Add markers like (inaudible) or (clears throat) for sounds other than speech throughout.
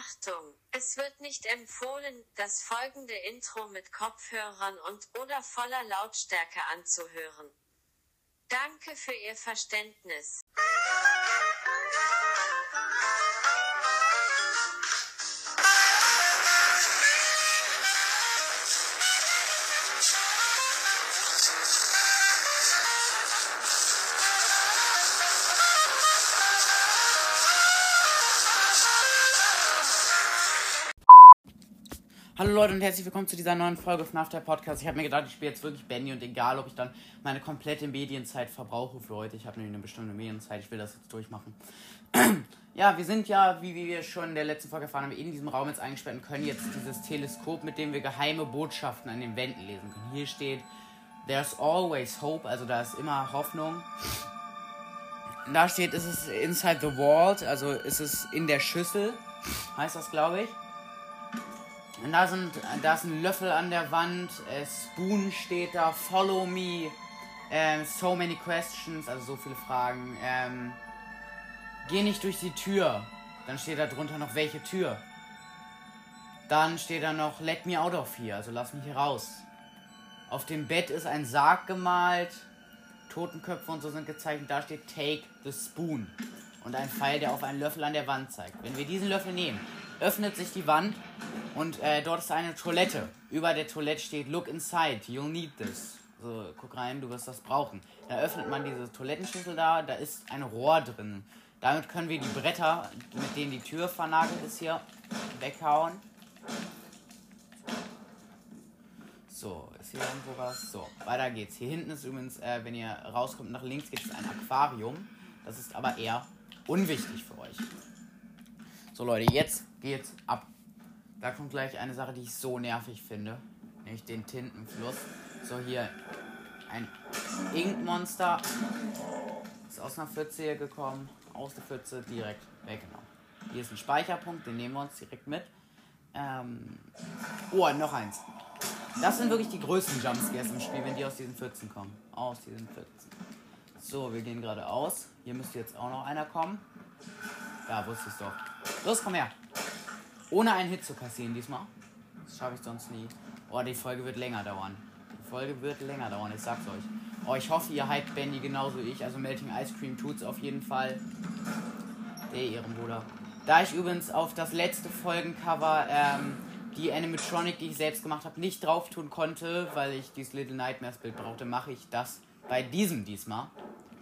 Achtung, es wird nicht empfohlen, das folgende Intro mit Kopfhörern und oder voller Lautstärke anzuhören. Danke für Ihr Verständnis. Hallo Leute und herzlich willkommen zu dieser neuen Folge von After Podcast. Ich habe mir gedacht, ich spiele jetzt wirklich Benny und egal, ob ich dann meine komplette Medienzeit verbrauche für heute. Ich habe nämlich eine bestimmte Medienzeit, ich will das jetzt durchmachen. (clears throat) ja, wir sind ja, wie wir schon in der letzten Folge erfahren haben, in diesem Raum jetzt eingesperrt und können jetzt dieses Teleskop, mit dem wir geheime Botschaften an den Wänden lesen können. Hier steht, There's always hope, also da ist immer Hoffnung. Da steht, ist es inside the vault, also ist es in der Schüssel, heißt das, glaube ich. Da sind, da ist ein Löffel an der Wand, äh, Spoon steht da, Follow Me, ähm, So many questions, also so viele Fragen. Ähm, geh nicht durch die Tür. Dann steht da drunter noch welche Tür. Dann steht da noch Let me out of here, also lass mich hier raus. Auf dem Bett ist ein Sarg gemalt, Totenköpfe und so sind gezeichnet. Da steht Take the Spoon und ein Pfeil, der auf einen Löffel an der Wand zeigt. Wenn wir diesen Löffel nehmen, öffnet sich die Wand und äh, dort ist eine Toilette. Über der Toilette steht Look inside, you'll need this. So, guck rein, du wirst das brauchen. Da öffnet man diese Toilettenschüssel da, da ist ein Rohr drin. Damit können wir die Bretter, mit denen die Tür vernagelt ist, hier weghauen. So, ist hier irgendwo was? So, weiter geht's. Hier hinten ist übrigens, äh, wenn ihr rauskommt, nach links geht es ein Aquarium. Das ist aber eher unwichtig für euch. So Leute, jetzt geht's ab. Da kommt gleich eine Sache, die ich so nervig finde. Nämlich den Tintenfluss. So, hier ein Inkmonster. Ist aus einer Pfütze hier gekommen. Aus der Pfütze direkt weggenommen. Hier ist ein Speicherpunkt, den nehmen wir uns direkt mit. Ähm oh, noch eins. Das sind wirklich die größten Jumpscares im Spiel, wenn die aus diesen Pfützen kommen. Aus diesen Pfützen. So, wir gehen geradeaus. Hier müsste jetzt auch noch einer kommen. Ja, wusste ich doch. Los, komm her. Ohne einen Hit zu kassieren diesmal. Das schaffe ich sonst nie. Oh, die Folge wird länger dauern. Die Folge wird länger dauern, ich sag's euch. Oh, ich hoffe, ihr hypt Bendy genauso wie ich. Also Melting Ice Cream tut's auf jeden Fall. Der Ehrenbruder. Da ich übrigens auf das letzte Folgencover ähm, die Animatronic, die ich selbst gemacht habe, nicht drauf tun konnte, weil ich dieses Little Nightmares Bild brauchte, mache ich das bei diesem diesmal.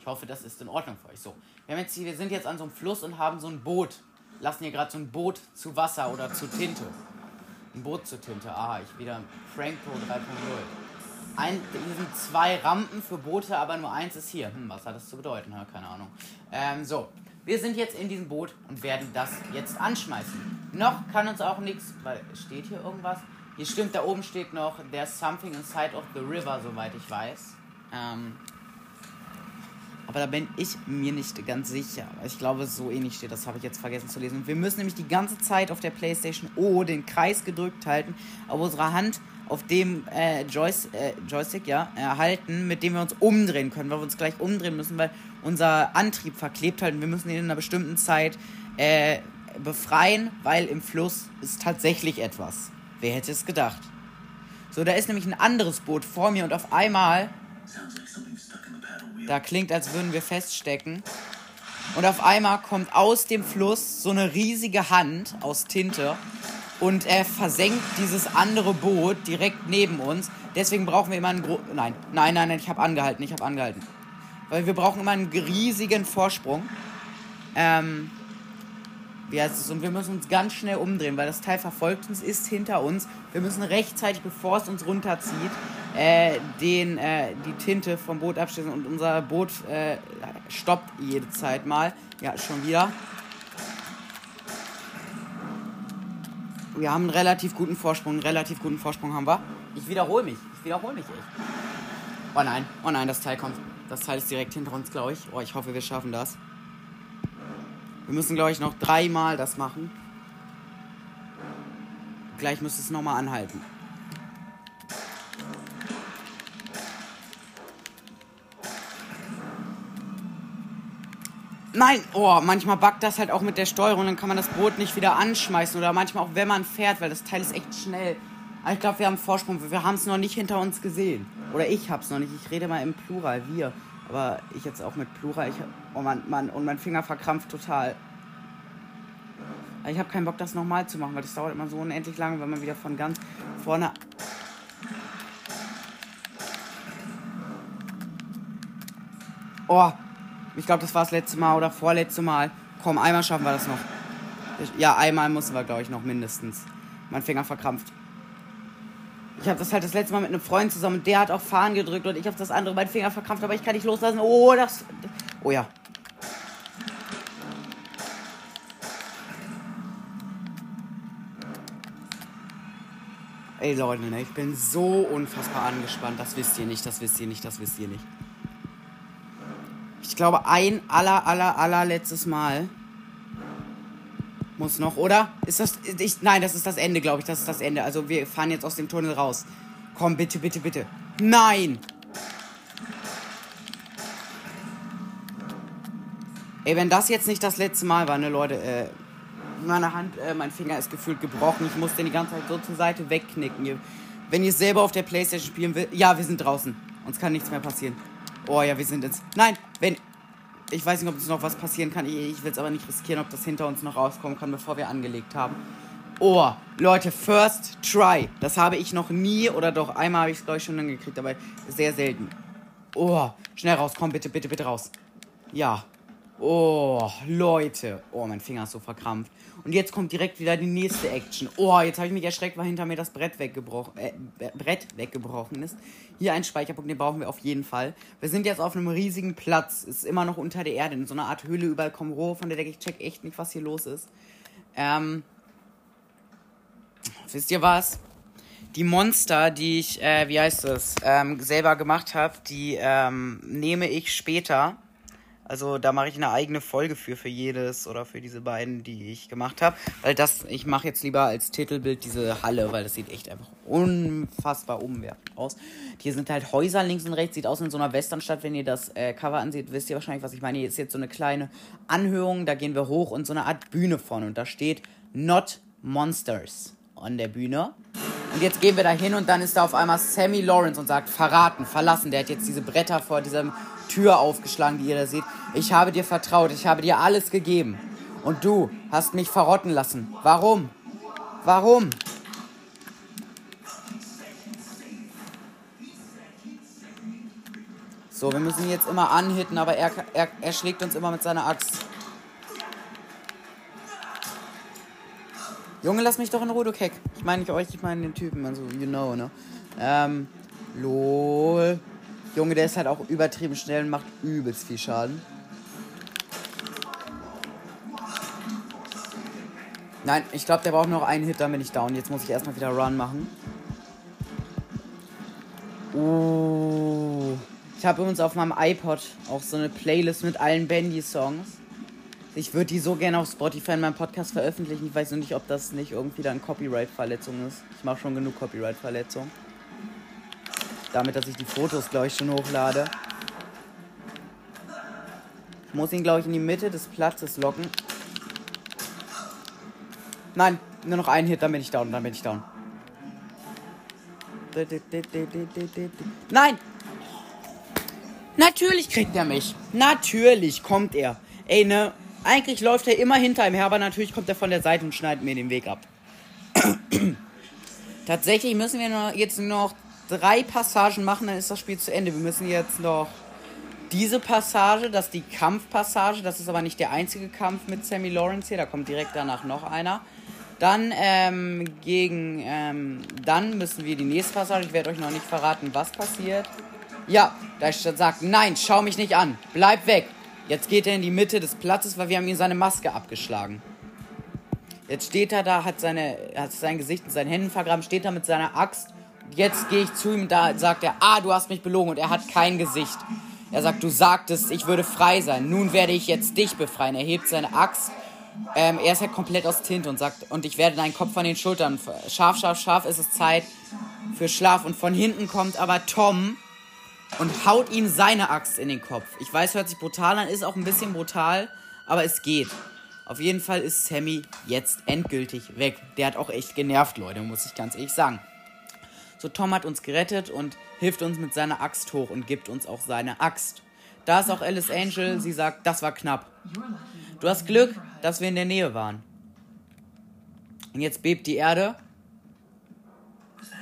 Ich hoffe, das ist in Ordnung für euch. So, wir, jetzt, wir sind jetzt an so einem Fluss und haben so ein Boot. Lassen hier gerade so ein Boot zu Wasser oder zu Tinte. Ein Boot zu Tinte. Aha, ich wieder Frank Pro 3.0. Ein, hier sind zwei Rampen für Boote, aber nur eins ist hier. Hm, was hat das zu bedeuten? Ja, keine Ahnung. Ähm, so, wir sind jetzt in diesem Boot und werden das jetzt anschmeißen. Noch kann uns auch nichts, weil steht hier irgendwas? Hier stimmt, da oben steht noch, there's something inside of the river, soweit ich weiß. Ähm, aber da bin ich mir nicht ganz sicher. Ich glaube, so ähnlich steht, das habe ich jetzt vergessen zu lesen. Wir müssen nämlich die ganze Zeit auf der PlayStation O den Kreis gedrückt halten, auf unserer Hand auf dem äh, Joyce, äh, Joystick ja, erhalten, mit dem wir uns umdrehen können, weil wir uns gleich umdrehen müssen, weil unser Antrieb verklebt halt und wir müssen ihn in einer bestimmten Zeit äh, befreien, weil im Fluss ist tatsächlich etwas. Wer hätte es gedacht? So, da ist nämlich ein anderes Boot vor mir und auf einmal da klingt, als würden wir feststecken. Und auf einmal kommt aus dem Fluss so eine riesige Hand aus Tinte und er versenkt dieses andere Boot direkt neben uns. Deswegen brauchen wir immer einen Gro Nein, nein, nein, nein, ich habe angehalten, ich habe angehalten. Weil wir brauchen immer einen riesigen Vorsprung. Ähm, wie heißt es? Und wir müssen uns ganz schnell umdrehen, weil das Teil verfolgt uns, ist hinter uns. Wir müssen rechtzeitig, bevor es uns runterzieht, äh, den, äh, die Tinte vom Boot abschließen und unser Boot äh, stoppt jede Zeit mal. Ja, schon wieder. Wir haben einen relativ guten Vorsprung, einen relativ guten Vorsprung haben wir. Ich wiederhole mich, ich wiederhole mich echt. Oh nein, oh nein, das Teil kommt. Das Teil ist direkt hinter uns, glaube ich. Oh, ich hoffe, wir schaffen das. Wir müssen, glaube ich, noch dreimal das machen. Gleich müsste es nochmal anhalten. Nein, oh, manchmal backt das halt auch mit der Steuerung, dann kann man das Boot nicht wieder anschmeißen oder manchmal auch, wenn man fährt, weil das Teil ist echt schnell. Aber ich glaube, wir haben Vorsprung, wir haben es noch nicht hinter uns gesehen. Oder ich hab's noch nicht, ich rede mal im Plural, wir. Aber ich jetzt auch mit Plural, ich, oh Mann, Mann, und mein Finger verkrampft total. Ich habe keinen Bock, das nochmal zu machen, weil das dauert immer so unendlich lange, wenn man wieder von ganz vorne Oh, ich glaube, das war das letzte Mal oder vorletzte Mal. Komm, einmal schaffen wir das noch. Ja, einmal müssen wir, glaube ich, noch mindestens. Mein Finger verkrampft. Ich habe das halt das letzte Mal mit einem Freund zusammen der hat auch Fahren gedrückt und ich habe das andere meinen Finger verkrampft, aber ich kann nicht loslassen. Oh, das. Oh ja. Ey Leute, ne, ich bin so unfassbar angespannt. Das wisst ihr nicht, das wisst ihr nicht, das wisst ihr nicht glaube, ein aller, aller, allerletztes Mal muss noch, oder? Ist das. Ich, nein, das ist das Ende, glaube ich. Das ist das Ende. Also wir fahren jetzt aus dem Tunnel raus. Komm, bitte, bitte, bitte. Nein! Ey, wenn das jetzt nicht das letzte Mal war, ne, Leute, äh, meine Hand, äh, mein Finger ist gefühlt gebrochen. Ich muss den die ganze Zeit so zur Seite wegknicken. Wenn ihr selber auf der Playstation spielen will. Ja, wir sind draußen. Uns kann nichts mehr passieren. Oh ja, wir sind ins. Nein, wenn. Ich weiß nicht, ob uns noch was passieren kann. Ich, ich will es aber nicht riskieren, ob das hinter uns noch rauskommen kann, bevor wir angelegt haben. Oh, Leute, First Try. Das habe ich noch nie oder doch einmal habe ich es, glaube ich, schon hingekriegt, aber sehr selten. Oh, schnell raus, komm, bitte, bitte, bitte raus. Ja. Oh, Leute. Oh, mein Finger ist so verkrampft. Und jetzt kommt direkt wieder die nächste Action. Oh, jetzt habe ich mich erschreckt, weil hinter mir das Brett weggebrochen, äh, Brett weggebrochen ist. Hier ein Speicherpunkt, den brauchen wir auf jeden Fall. Wir sind jetzt auf einem riesigen Platz. Ist immer noch unter der Erde, in so einer Art Höhle. Überall kommen Rohre von der Decke. Ich check echt nicht, was hier los ist. Ähm, wisst ihr was? Die Monster, die ich, äh, wie heißt es, ähm, selber gemacht habe, die ähm, nehme ich später also da mache ich eine eigene Folge für, für jedes oder für diese beiden, die ich gemacht habe. Weil das, ich mache jetzt lieber als Titelbild diese Halle, weil das sieht echt einfach unfassbar umwerfend aus. Hier sind halt Häuser links und rechts, sieht aus in so einer Westernstadt. Wenn ihr das äh, Cover ansieht, wisst ihr wahrscheinlich, was ich meine. Hier ist jetzt so eine kleine Anhörung, da gehen wir hoch und so eine Art Bühne vorne. Und da steht Not Monsters an der Bühne. Und jetzt gehen wir da hin und dann ist da auf einmal Sammy Lawrence und sagt, verraten, verlassen. Der hat jetzt diese Bretter vor diesem Tür aufgeschlagen, die ihr da seht. Ich habe dir vertraut, ich habe dir alles gegeben. Und du hast mich verrotten lassen. Warum? Warum? So, wir müssen ihn jetzt immer anhitten, aber er, er, er schlägt uns immer mit seiner Axt. Junge, lass mich doch in Ruhe, du Keck. Ich meine nicht euch, ich meine den Typen, also, you know, ne? Ähm, lol. Junge, der ist halt auch übertrieben schnell und macht übelst viel Schaden. Nein, ich glaube, der braucht noch einen Hit, dann bin ich down. Jetzt muss ich erstmal wieder Run machen. Oh. Ich habe übrigens auf meinem iPod auch so eine Playlist mit allen Bandy-Songs. Ich würde die so gerne auf Spotify in meinem Podcast veröffentlichen. Ich weiß nur nicht, ob das nicht irgendwie dann Copyright-Verletzung ist. Ich mache schon genug Copyright-Verletzung. Damit, dass ich die Fotos, glaube ich, schon hochlade. Ich muss ihn, glaube ich, in die Mitte des Platzes locken. Nein, nur noch einen Hit, dann bin ich down, dann bin ich down. Nein! Natürlich kriegt er mich. Natürlich kommt er. Ey, ne? Eigentlich läuft er immer hinter ihm her, aber natürlich kommt er von der Seite und schneidet mir den Weg ab. (coughs) Tatsächlich müssen wir nur jetzt noch drei Passagen machen, dann ist das Spiel zu Ende. Wir müssen jetzt noch diese Passage, das ist die Kampfpassage, das ist aber nicht der einzige Kampf mit Sammy Lawrence hier, da kommt direkt danach noch einer. Dann ähm, gegen, ähm, dann müssen wir die nächste Passage, ich werde euch noch nicht verraten, was passiert. Ja, da sagt, nein, schau mich nicht an, bleib weg. Jetzt geht er in die Mitte des Platzes, weil wir haben ihm seine Maske abgeschlagen. Jetzt steht er da, hat, seine, hat sein Gesicht in seinen Händen vergraben, steht da mit seiner Axt jetzt gehe ich zu ihm, da sagt er, ah, du hast mich belogen und er hat kein Gesicht. Er sagt, du sagtest, ich würde frei sein. Nun werde ich jetzt dich befreien. Er hebt seine Axt. Ähm, er ist halt komplett aus Tinte und sagt, und ich werde deinen Kopf von den Schultern. Scharf, scharf, scharf ist es Zeit für Schlaf. Und von hinten kommt aber Tom und haut ihm seine Axt in den Kopf. Ich weiß, hört sich brutal an, ist auch ein bisschen brutal. aber es geht. Auf jeden Fall ist Sammy jetzt endgültig weg. Der hat auch echt genervt, Leute, muss ich ganz ehrlich sagen. So, Tom hat uns gerettet und hilft uns mit seiner Axt hoch und gibt uns auch seine Axt. Da ist auch Alice Angel, sie sagt, das war knapp. Du hast Glück, dass wir in der Nähe waren. Und jetzt bebt die Erde.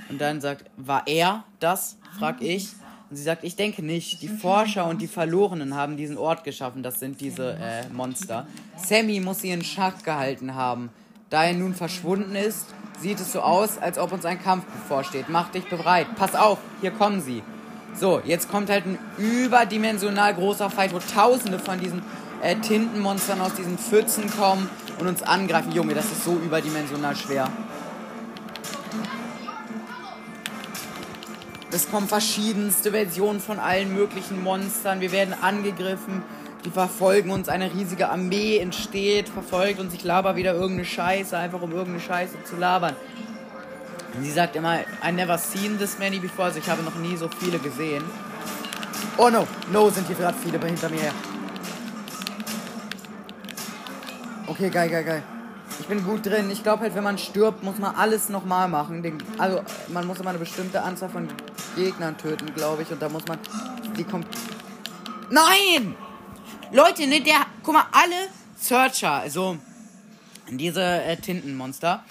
Und dann sagt, war er das? frag ich. Und sie sagt, ich denke nicht. Die Forscher und die Verlorenen haben diesen Ort geschaffen. Das sind diese äh, Monster. Sammy muss sie in Schach gehalten haben. Da er nun verschwunden ist, sieht es so aus, als ob uns ein Kampf bevorsteht. Mach dich bereit. Pass auf, hier kommen sie. So, jetzt kommt halt ein überdimensional großer Fight, wo tausende von diesen äh, Tintenmonstern aus diesen Pfützen kommen und uns angreifen. Junge, das ist so überdimensional schwer. Es kommen verschiedenste Versionen von allen möglichen Monstern. Wir werden angegriffen. Die verfolgen uns. Eine riesige Armee entsteht, verfolgt uns. Ich laber wieder irgendeine Scheiße, einfach um irgendeine Scheiße zu labern. Und sie sagt immer, I never seen this many before. Also ich habe noch nie so viele gesehen. Oh no, no, sind hier gerade viele hinter mir her. Okay, geil, geil, geil. Ich bin gut drin. Ich glaube halt, wenn man stirbt, muss man alles nochmal machen. Den, also, man muss immer eine bestimmte Anzahl von Gegnern töten, glaube ich. Und da muss man. Die kommt. Nein! Leute, ne, der. Guck mal, alle Searcher, also diese äh, Tintenmonster,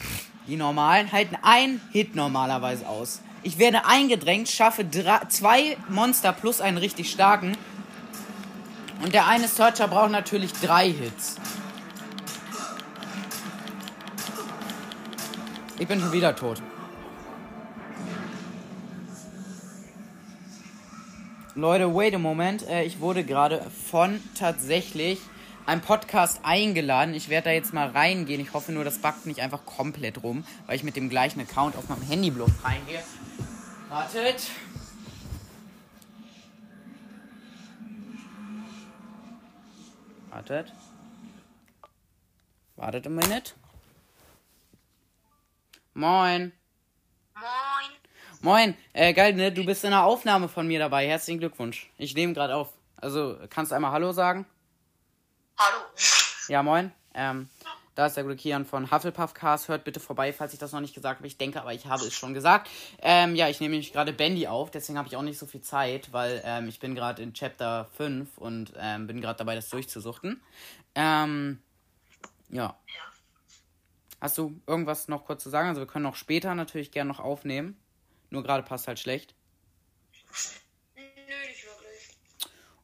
die normalen, halten ein Hit normalerweise aus. Ich werde eingedrängt, schaffe zwei Monster plus einen richtig starken. Und der eine Searcher braucht natürlich drei Hits. Ich bin schon wieder tot. Leute, wait a moment. Äh, ich wurde gerade von tatsächlich einem Podcast eingeladen. Ich werde da jetzt mal reingehen. Ich hoffe nur, das backt nicht einfach komplett rum, weil ich mit dem gleichen Account auf meinem Handy bloß reingehe. Wartet. Wartet. Wartet ein Minute. Moin. Moin. Moin, äh, geil, ne? Du bist in einer Aufnahme von mir dabei. Herzlichen Glückwunsch. Ich nehme gerade auf. Also, kannst du einmal Hallo sagen? Hallo. Ja, moin. Ähm, da ist der gute Kian von Hufflepuff Cast. Hört bitte vorbei, falls ich das noch nicht gesagt habe. Ich denke, aber ich habe es schon gesagt. Ähm, ja, ich nehme nämlich gerade Bandy auf, deswegen habe ich auch nicht so viel Zeit, weil ähm, ich bin gerade in Chapter 5 und ähm, bin gerade dabei, das durchzusuchten. Ähm, ja. Ja. Hast du irgendwas noch kurz zu sagen? Also wir können auch später natürlich gerne noch aufnehmen. Nur gerade passt halt schlecht. Nö, nicht wirklich.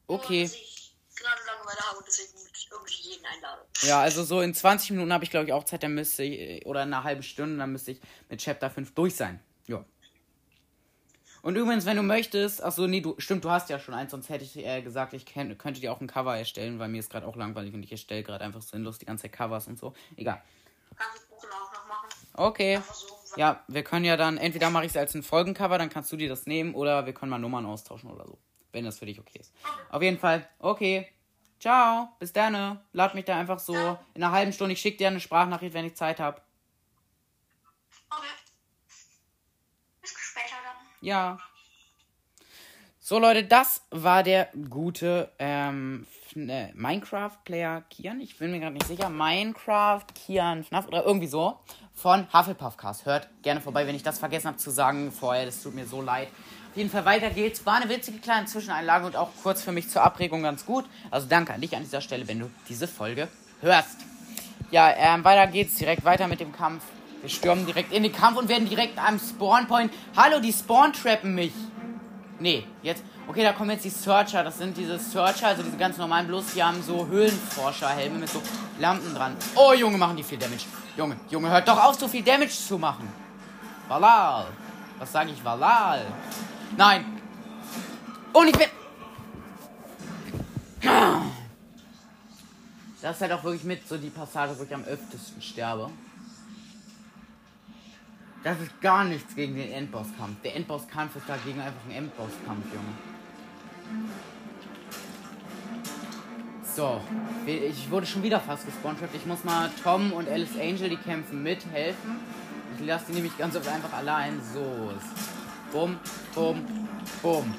Okay. Ja, also so in 20 Minuten habe ich glaube ich auch Zeit, dann müsste ich, oder in einer halben Stunde, dann müsste ich mit Chapter 5 durch sein. Ja. Und übrigens, wenn du möchtest, ach so, nee, du, stimmt, du hast ja schon eins, sonst hätte ich äh, gesagt, ich kenn, könnte dir auch ein Cover erstellen, weil mir ist gerade auch langweilig und ich erstelle gerade einfach sinnlos die ganze Zeit Covers und so. Egal. Kannst du auch noch machen? Okay. Ja, wir können ja dann, entweder mache ich es als ein Folgencover, dann kannst du dir das nehmen, oder wir können mal Nummern austauschen oder so. Wenn das für dich okay ist. Auf jeden Fall, okay. Ciao, bis dann. Lad mich da einfach so in einer halben Stunde. Ich schicke dir eine Sprachnachricht, wenn ich Zeit habe. Okay. Bis später dann. Ja. So, Leute, das war der gute ähm, äh, Minecraft-Player Kian. Ich bin mir gerade nicht sicher. Minecraft, Kian, FNAF oder irgendwie so. Von Hufflepuff-Cast. Hört gerne vorbei, wenn ich das vergessen habe zu sagen vorher. Das tut mir so leid. Auf jeden Fall weiter geht's. War eine witzige kleine Zwischeneinlage und auch kurz für mich zur Abregung ganz gut. Also danke an dich an dieser Stelle, wenn du diese Folge hörst. Ja, ähm, weiter geht's direkt weiter mit dem Kampf. Wir stürmen direkt in den Kampf und werden direkt am Spawnpoint. Hallo, die Spawn-trappen mich. Nee, jetzt. Okay, da kommen jetzt die Searcher. Das sind diese Searcher, also diese ganz normalen, bloß die haben so Höhlenforscherhelme mit so Lampen dran. Oh, Junge, machen die viel Damage. Junge, Junge, hört doch auf, so viel Damage zu machen. Valal. Was sage ich, Valal? Nein. Und ich bin. Das ist halt auch wirklich mit so die Passage, wo ich am öftesten sterbe. Das ist gar nichts gegen den Endbosskampf. Der Endbosskampf ist dagegen einfach ein Endbosskampf, Junge. So, ich wurde schon wieder fast gespawnt. Ich muss mal Tom und Alice Angel, die kämpfen, mithelfen. Ich lasse die nämlich ganz oft einfach allein. So. Bumm, bumm, bumm.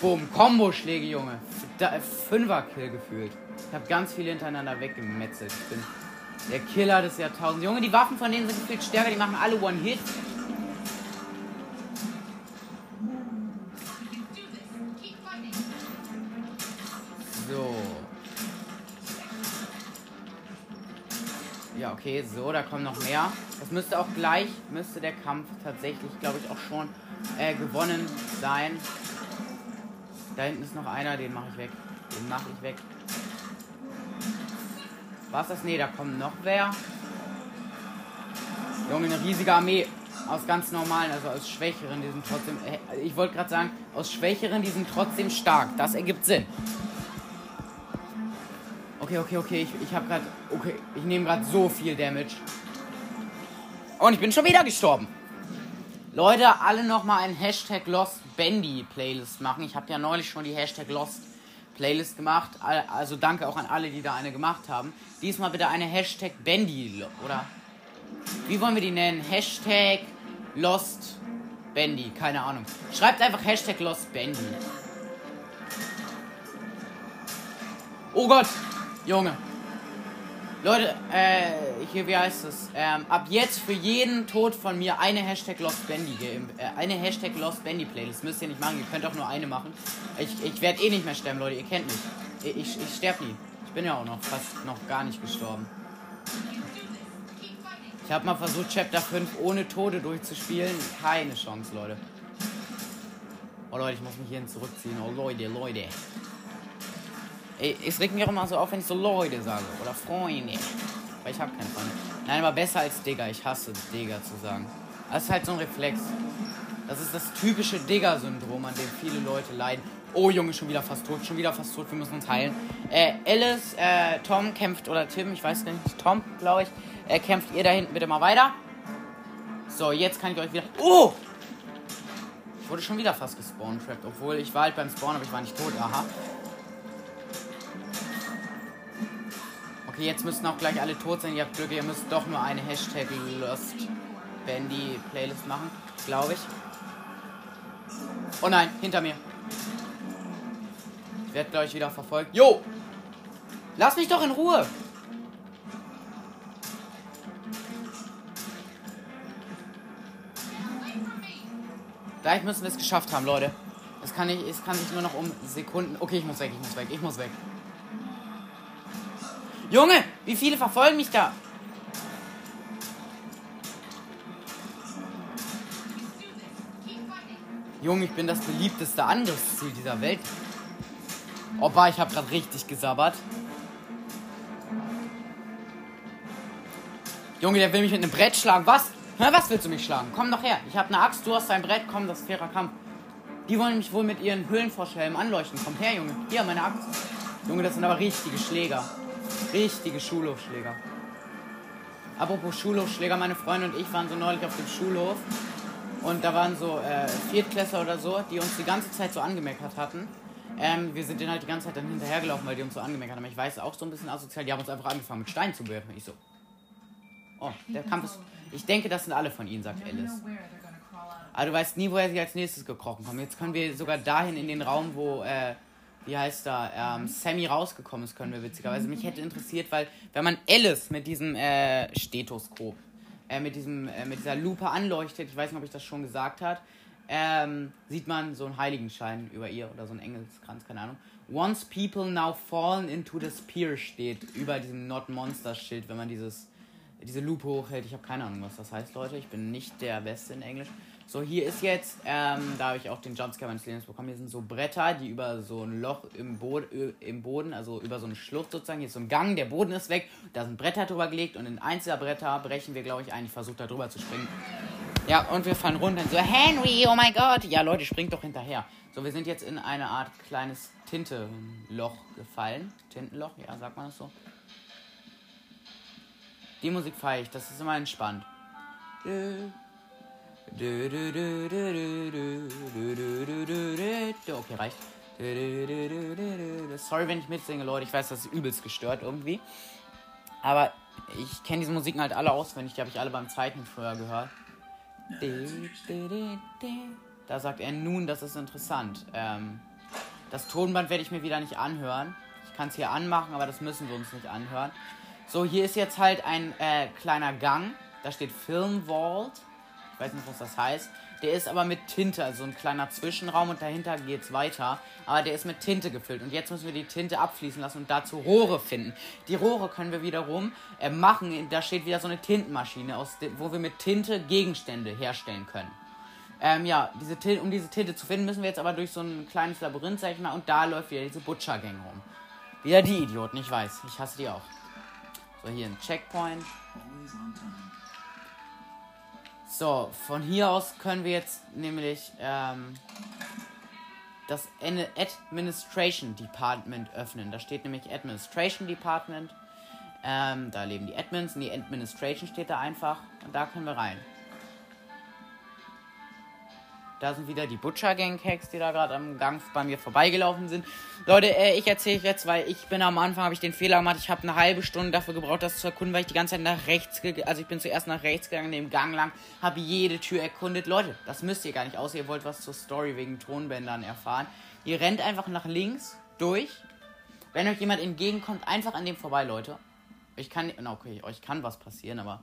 Bumm. Kombo-Schläge, Junge. da, Fünfer-Kill gefühlt. Ich habe ganz viele hintereinander weggemetzelt. Ich bin der Killer des Jahrtausends. Junge, die Waffen von denen sind gefühlt stärker. Die machen alle One-Hit. Okay, so, da kommen noch mehr. Das müsste auch gleich, müsste der Kampf tatsächlich, glaube ich, auch schon äh, gewonnen sein. Da hinten ist noch einer, den mache ich weg. Den mache ich weg. Was das? Nee, da kommt noch wer. Junge, eine riesige Armee. Aus ganz normalen, also aus Schwächeren, die sind trotzdem. Äh, ich wollte gerade sagen, aus Schwächeren, die sind trotzdem stark. Das ergibt Sinn. Okay, okay, okay. Ich, ich habe gerade. Okay, ich nehme gerade so viel Damage. Und ich bin schon wieder gestorben. Leute, alle nochmal ein Hashtag Lost Bendy Playlist machen. Ich habe ja neulich schon die Hashtag Lost Playlist gemacht. Also danke auch an alle, die da eine gemacht haben. Diesmal bitte eine Hashtag Bendy, oder? Wie wollen wir die nennen? Hashtag Lost Bendy, keine Ahnung. Schreibt einfach Hashtag Lost Bendy. Oh Gott, Junge. Leute, äh, hier, wie heißt es? Ähm, ab jetzt für jeden Tod von mir eine Hashtag Lost Bendy, äh, eine Hashtag Lost Bendy Playlist. Müsst ihr nicht machen, ihr könnt auch nur eine machen. Ich, ich werde eh nicht mehr sterben, Leute, ihr kennt mich. Ich, ich, ich sterbe nie. Ich bin ja auch noch fast noch gar nicht gestorben. Ich habe mal versucht, Chapter 5 ohne Tode durchzuspielen. Keine Chance, Leute. Oh Leute, ich muss mich hierhin zurückziehen. Oh Leute, Leute. Es regt mich auch immer so auf, wenn ich so Leute sage. Oder Freunde. Weil ich habe keine Freunde. Nein, aber besser als Digger. Ich hasse Digger zu sagen. Das ist halt so ein Reflex. Das ist das typische Digger-Syndrom, an dem viele Leute leiden. Oh Junge, schon wieder fast tot, schon wieder fast tot, wir müssen uns heilen. Äh, Alice, äh, Tom kämpft, oder Tim, ich weiß nicht, Tom, glaube ich. Äh, kämpft ihr da hinten bitte mal weiter. So, jetzt kann ich euch wieder. Oh! Ich wurde schon wieder fast gespawnt, obwohl ich war halt beim Spawn, aber ich war nicht tot. Aha. Okay, jetzt müssten auch gleich alle tot sein. Ihr habt Glück, ihr müsst doch nur eine Hashtag Lost Bandy Playlist machen, glaube ich. Oh nein, hinter mir. Ich werde gleich wieder verfolgt. Jo! Lass mich doch in Ruhe! Gleich müssen wir es geschafft haben, Leute. Es kann, es kann sich nur noch um Sekunden. Okay, ich muss weg, ich muss weg, ich muss weg. Junge, wie viele verfolgen mich da? Junge, ich bin das beliebteste Angriffsziel dieser Welt. Opa, ich habe gerade richtig gesabbert. Junge, der will mich mit einem Brett schlagen. Was? Na, was willst du mich schlagen? Komm doch her. Ich habe eine Axt, du hast ein Brett. Komm, das ist fairer Kampf. Die wollen mich wohl mit ihren Höhlenforschhelmen anleuchten. Kommt her, Junge. Hier, meine Axt. Junge, das sind aber richtige Schläger. Richtige Schulhofschläger. Apropos Schulhofschläger, meine Freundin und ich waren so neulich auf dem Schulhof. Und da waren so äh, Viertklässler oder so, die uns die ganze Zeit so angemeckert hatten. Ähm, wir sind denen halt die ganze Zeit dann hinterhergelaufen, weil die uns so angemeckert haben. Ich weiß auch so ein bisschen asozial. Die haben uns einfach angefangen mit Steinen zu werfen. Ich so. Oh, der Kampf ist. Ich denke, das sind alle von ihnen, sagt Alice. Aber du weißt nie, woher sie als nächstes gekrochen kommen. Jetzt können wir sogar dahin in den Raum, wo äh, wie heißt da, ähm, Sammy rausgekommen ist, können wir witzigerweise. Mich hätte interessiert, weil wenn man Alice mit diesem äh, Stethoskop, äh, mit, diesem, äh, mit dieser Lupe anleuchtet, ich weiß nicht, ob ich das schon gesagt hat, ähm, sieht man so einen Heiligenschein über ihr oder so einen Engelskranz, keine Ahnung. Once people now fallen into the spear steht über diesem Not Monster Schild, wenn man dieses diese Lupe hochhält. Ich habe keine Ahnung, was das heißt, Leute. Ich bin nicht der Beste in Englisch. So, hier ist jetzt, ähm, da habe ich auch den Jumpscare meines Lebens bekommen. Hier sind so Bretter, die über so ein Loch im, Bo im Boden, also über so eine Schlucht sozusagen, hier ist so ein Gang, der Boden ist weg, da sind Bretter drüber gelegt und in eins der Bretter brechen wir, glaube ich, ein. Ich versuche da drüber zu springen. Ja, und wir fallen runter und so, Henry, oh mein Gott. Ja, Leute, springt doch hinterher. So, wir sind jetzt in eine Art kleines Tinteloch gefallen. Tintenloch, ja, sagt man das so? Die Musik feiere ich, das ist immer entspannt. Okay, reicht. Sorry, wenn ich mitsinge, Leute. Ich weiß, das ist übelst gestört irgendwie. Aber ich kenne diese Musiken halt alle auswendig. Die habe ich alle beim Zeichnen früher gehört. Da sagt er nun, das ist interessant. Ähm, Das Tonband werde ich mir wieder nicht anhören. Ich kann es hier anmachen, aber das müssen wir uns nicht anhören. So, hier ist jetzt halt ein äh, kleiner Gang. Da steht Film Vault. Weiß nicht, was das heißt. Der ist aber mit Tinte, also ein kleiner Zwischenraum und dahinter geht es weiter. Aber der ist mit Tinte gefüllt. Und jetzt müssen wir die Tinte abfließen lassen und dazu Rohre finden. Die Rohre können wir wiederum äh, machen. Da steht wieder so eine Tintenmaschine, aus wo wir mit Tinte Gegenstände herstellen können. Ähm, ja, diese Tinte, um diese Tinte zu finden, müssen wir jetzt aber durch so ein kleines Labyrinth, sag ich mal, und da läuft wieder diese Butcher-Gang rum. Wieder die Idioten, ich weiß. Ich hasse die auch. So, hier ein Checkpoint. So, von hier aus können wir jetzt nämlich ähm, das Administration Department öffnen. Da steht nämlich Administration Department. Ähm, da leben die Admins und die Administration steht da einfach. Und da können wir rein. Da sind wieder die Butcher Gang Hacks, die da gerade am Gang bei mir vorbeigelaufen sind. Leute, äh, ich erzähle jetzt, weil ich bin am Anfang, habe ich den Fehler gemacht. Ich habe eine halbe Stunde dafür gebraucht, das zu erkunden, weil ich die ganze Zeit nach rechts gegangen Also ich bin zuerst nach rechts gegangen, dem Gang lang, habe jede Tür erkundet. Leute, das müsst ihr gar nicht, außer ihr wollt was zur Story wegen Tonbändern erfahren. Ihr rennt einfach nach links durch. Wenn euch jemand entgegenkommt, einfach an dem vorbei, Leute. Ich kann, okay, euch kann was passieren, aber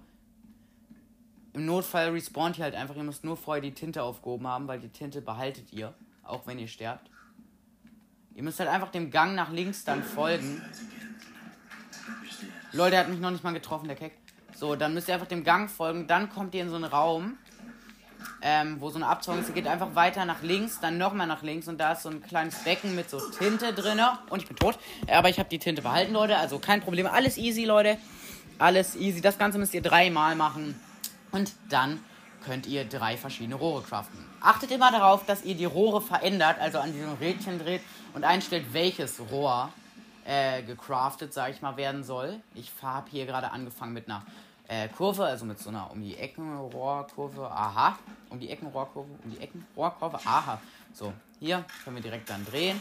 im Notfall respawnt ihr halt einfach. Ihr müsst nur vorher die Tinte aufgehoben haben, weil die Tinte behaltet ihr, auch wenn ihr sterbt. Ihr müsst halt einfach dem Gang nach links dann folgen. Leute, der hat mich noch nicht mal getroffen, der Keck. So, dann müsst ihr einfach dem Gang folgen. Dann kommt ihr in so einen Raum, ähm, wo so eine Abzwang ist. Ihr geht einfach weiter nach links, dann nochmal nach links. Und da ist so ein kleines Becken mit so Tinte drin. Und ich bin tot. Aber ich habe die Tinte behalten, Leute. Also kein Problem. Alles easy, Leute. Alles easy. Das Ganze müsst ihr dreimal machen. Und dann könnt ihr drei verschiedene Rohre craften. Achtet immer darauf, dass ihr die Rohre verändert, also an diesem Rädchen dreht und einstellt, welches Rohr äh, gecraftet, sage ich mal, werden soll. Ich habe hier gerade angefangen mit einer äh, Kurve, also mit so einer um die Ecken Rohrkurve. Aha. Um die Ecken Rohrkurve, um die Ecken Rohrkurve. Aha. So, hier können wir direkt dann drehen.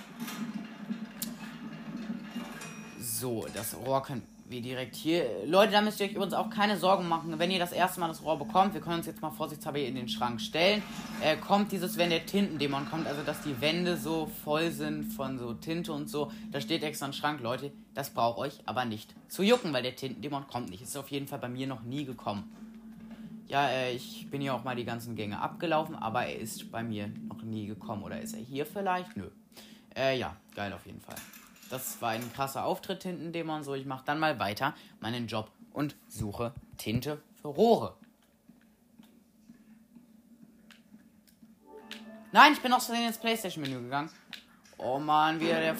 So, das Rohr können wie direkt hier. Leute, da müsst ihr euch übrigens auch keine Sorgen machen, wenn ihr das erste Mal das Rohr bekommt. Wir können uns jetzt mal vorsichtshalber hier in den Schrank stellen. Äh, kommt dieses, wenn der Tintendämon kommt, also dass die Wände so voll sind von so Tinte und so. Da steht extra ein Schrank, Leute. Das braucht euch aber nicht zu jucken, weil der Tintendämon kommt nicht. Ist auf jeden Fall bei mir noch nie gekommen. Ja, äh, ich bin ja auch mal die ganzen Gänge abgelaufen, aber er ist bei mir noch nie gekommen. Oder ist er hier vielleicht? Nö. Äh, ja, geil auf jeden Fall. Das war ein krasser Auftritt hinten, den man so. Ich mache dann mal weiter meinen Job und suche Tinte für Rohre. Nein, ich bin aus Versehen ins Playstation-Menü gegangen. Oh man, wieder der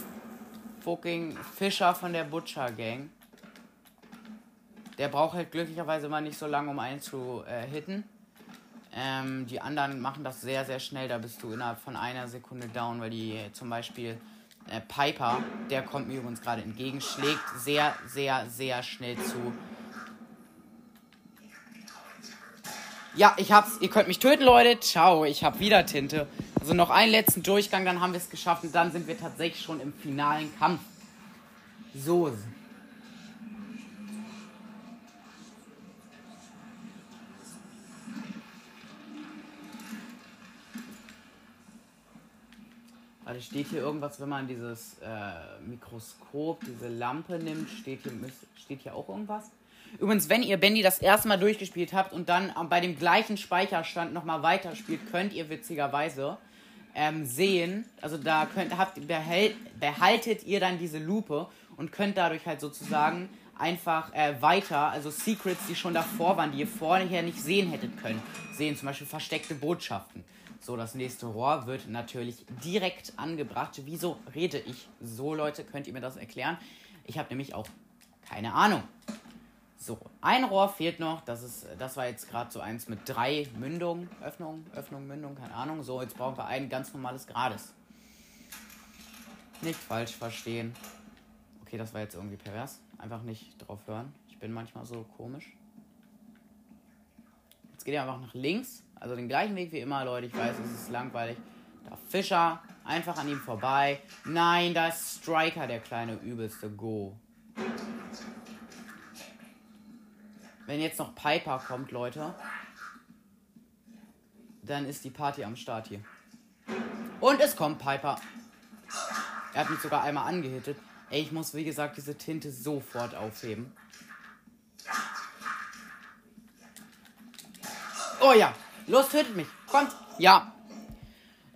fucking Fischer von der Butcher Gang. Der braucht halt glücklicherweise mal nicht so lange, um einen zu äh, hitten. Ähm, die anderen machen das sehr, sehr schnell. Da bist du innerhalb von einer Sekunde down, weil die zum Beispiel äh, Piper, der kommt mir übrigens gerade entgegen, schlägt sehr, sehr, sehr schnell zu. Ja, ich hab's. Ihr könnt mich töten, Leute. Ciao. Ich hab wieder Tinte. Also noch einen letzten Durchgang, dann haben wir es geschafft und dann sind wir tatsächlich schon im finalen Kampf. So. Warte, steht hier irgendwas, wenn man dieses äh, Mikroskop, diese Lampe nimmt, steht hier, steht hier auch irgendwas? Übrigens, wenn ihr Bendy das erste Mal durchgespielt habt und dann bei dem gleichen Speicherstand nochmal weiterspielt, könnt ihr witzigerweise ähm, sehen, also da könnt, habt, behält, behaltet ihr dann diese Lupe und könnt dadurch halt sozusagen einfach äh, weiter, also Secrets, die schon davor waren, die ihr vorher nicht sehen hättet können, sehen, zum Beispiel versteckte Botschaften. So, das nächste Rohr wird natürlich direkt angebracht. Wieso rede ich so, Leute? Könnt ihr mir das erklären? Ich habe nämlich auch keine Ahnung. So, ein Rohr fehlt noch. Das, ist, das war jetzt gerade so eins mit drei Mündungen. Öffnung, Öffnung, Mündung, keine Ahnung. So, jetzt brauchen wir ein ganz normales Grades. Nicht falsch verstehen. Okay, das war jetzt irgendwie pervers. Einfach nicht drauf hören. Ich bin manchmal so komisch. Jetzt geht ihr einfach nach links. Also den gleichen Weg wie immer, Leute. Ich weiß, es ist langweilig. Da Fischer, einfach an ihm vorbei. Nein, da ist Striker, der kleine übelste Go. Wenn jetzt noch Piper kommt, Leute, dann ist die Party am Start hier. Und es kommt Piper. Er hat mich sogar einmal angehittet. Ey, ich muss, wie gesagt, diese Tinte sofort aufheben. Oh ja. Los, tötet mich. Kommt. Ja.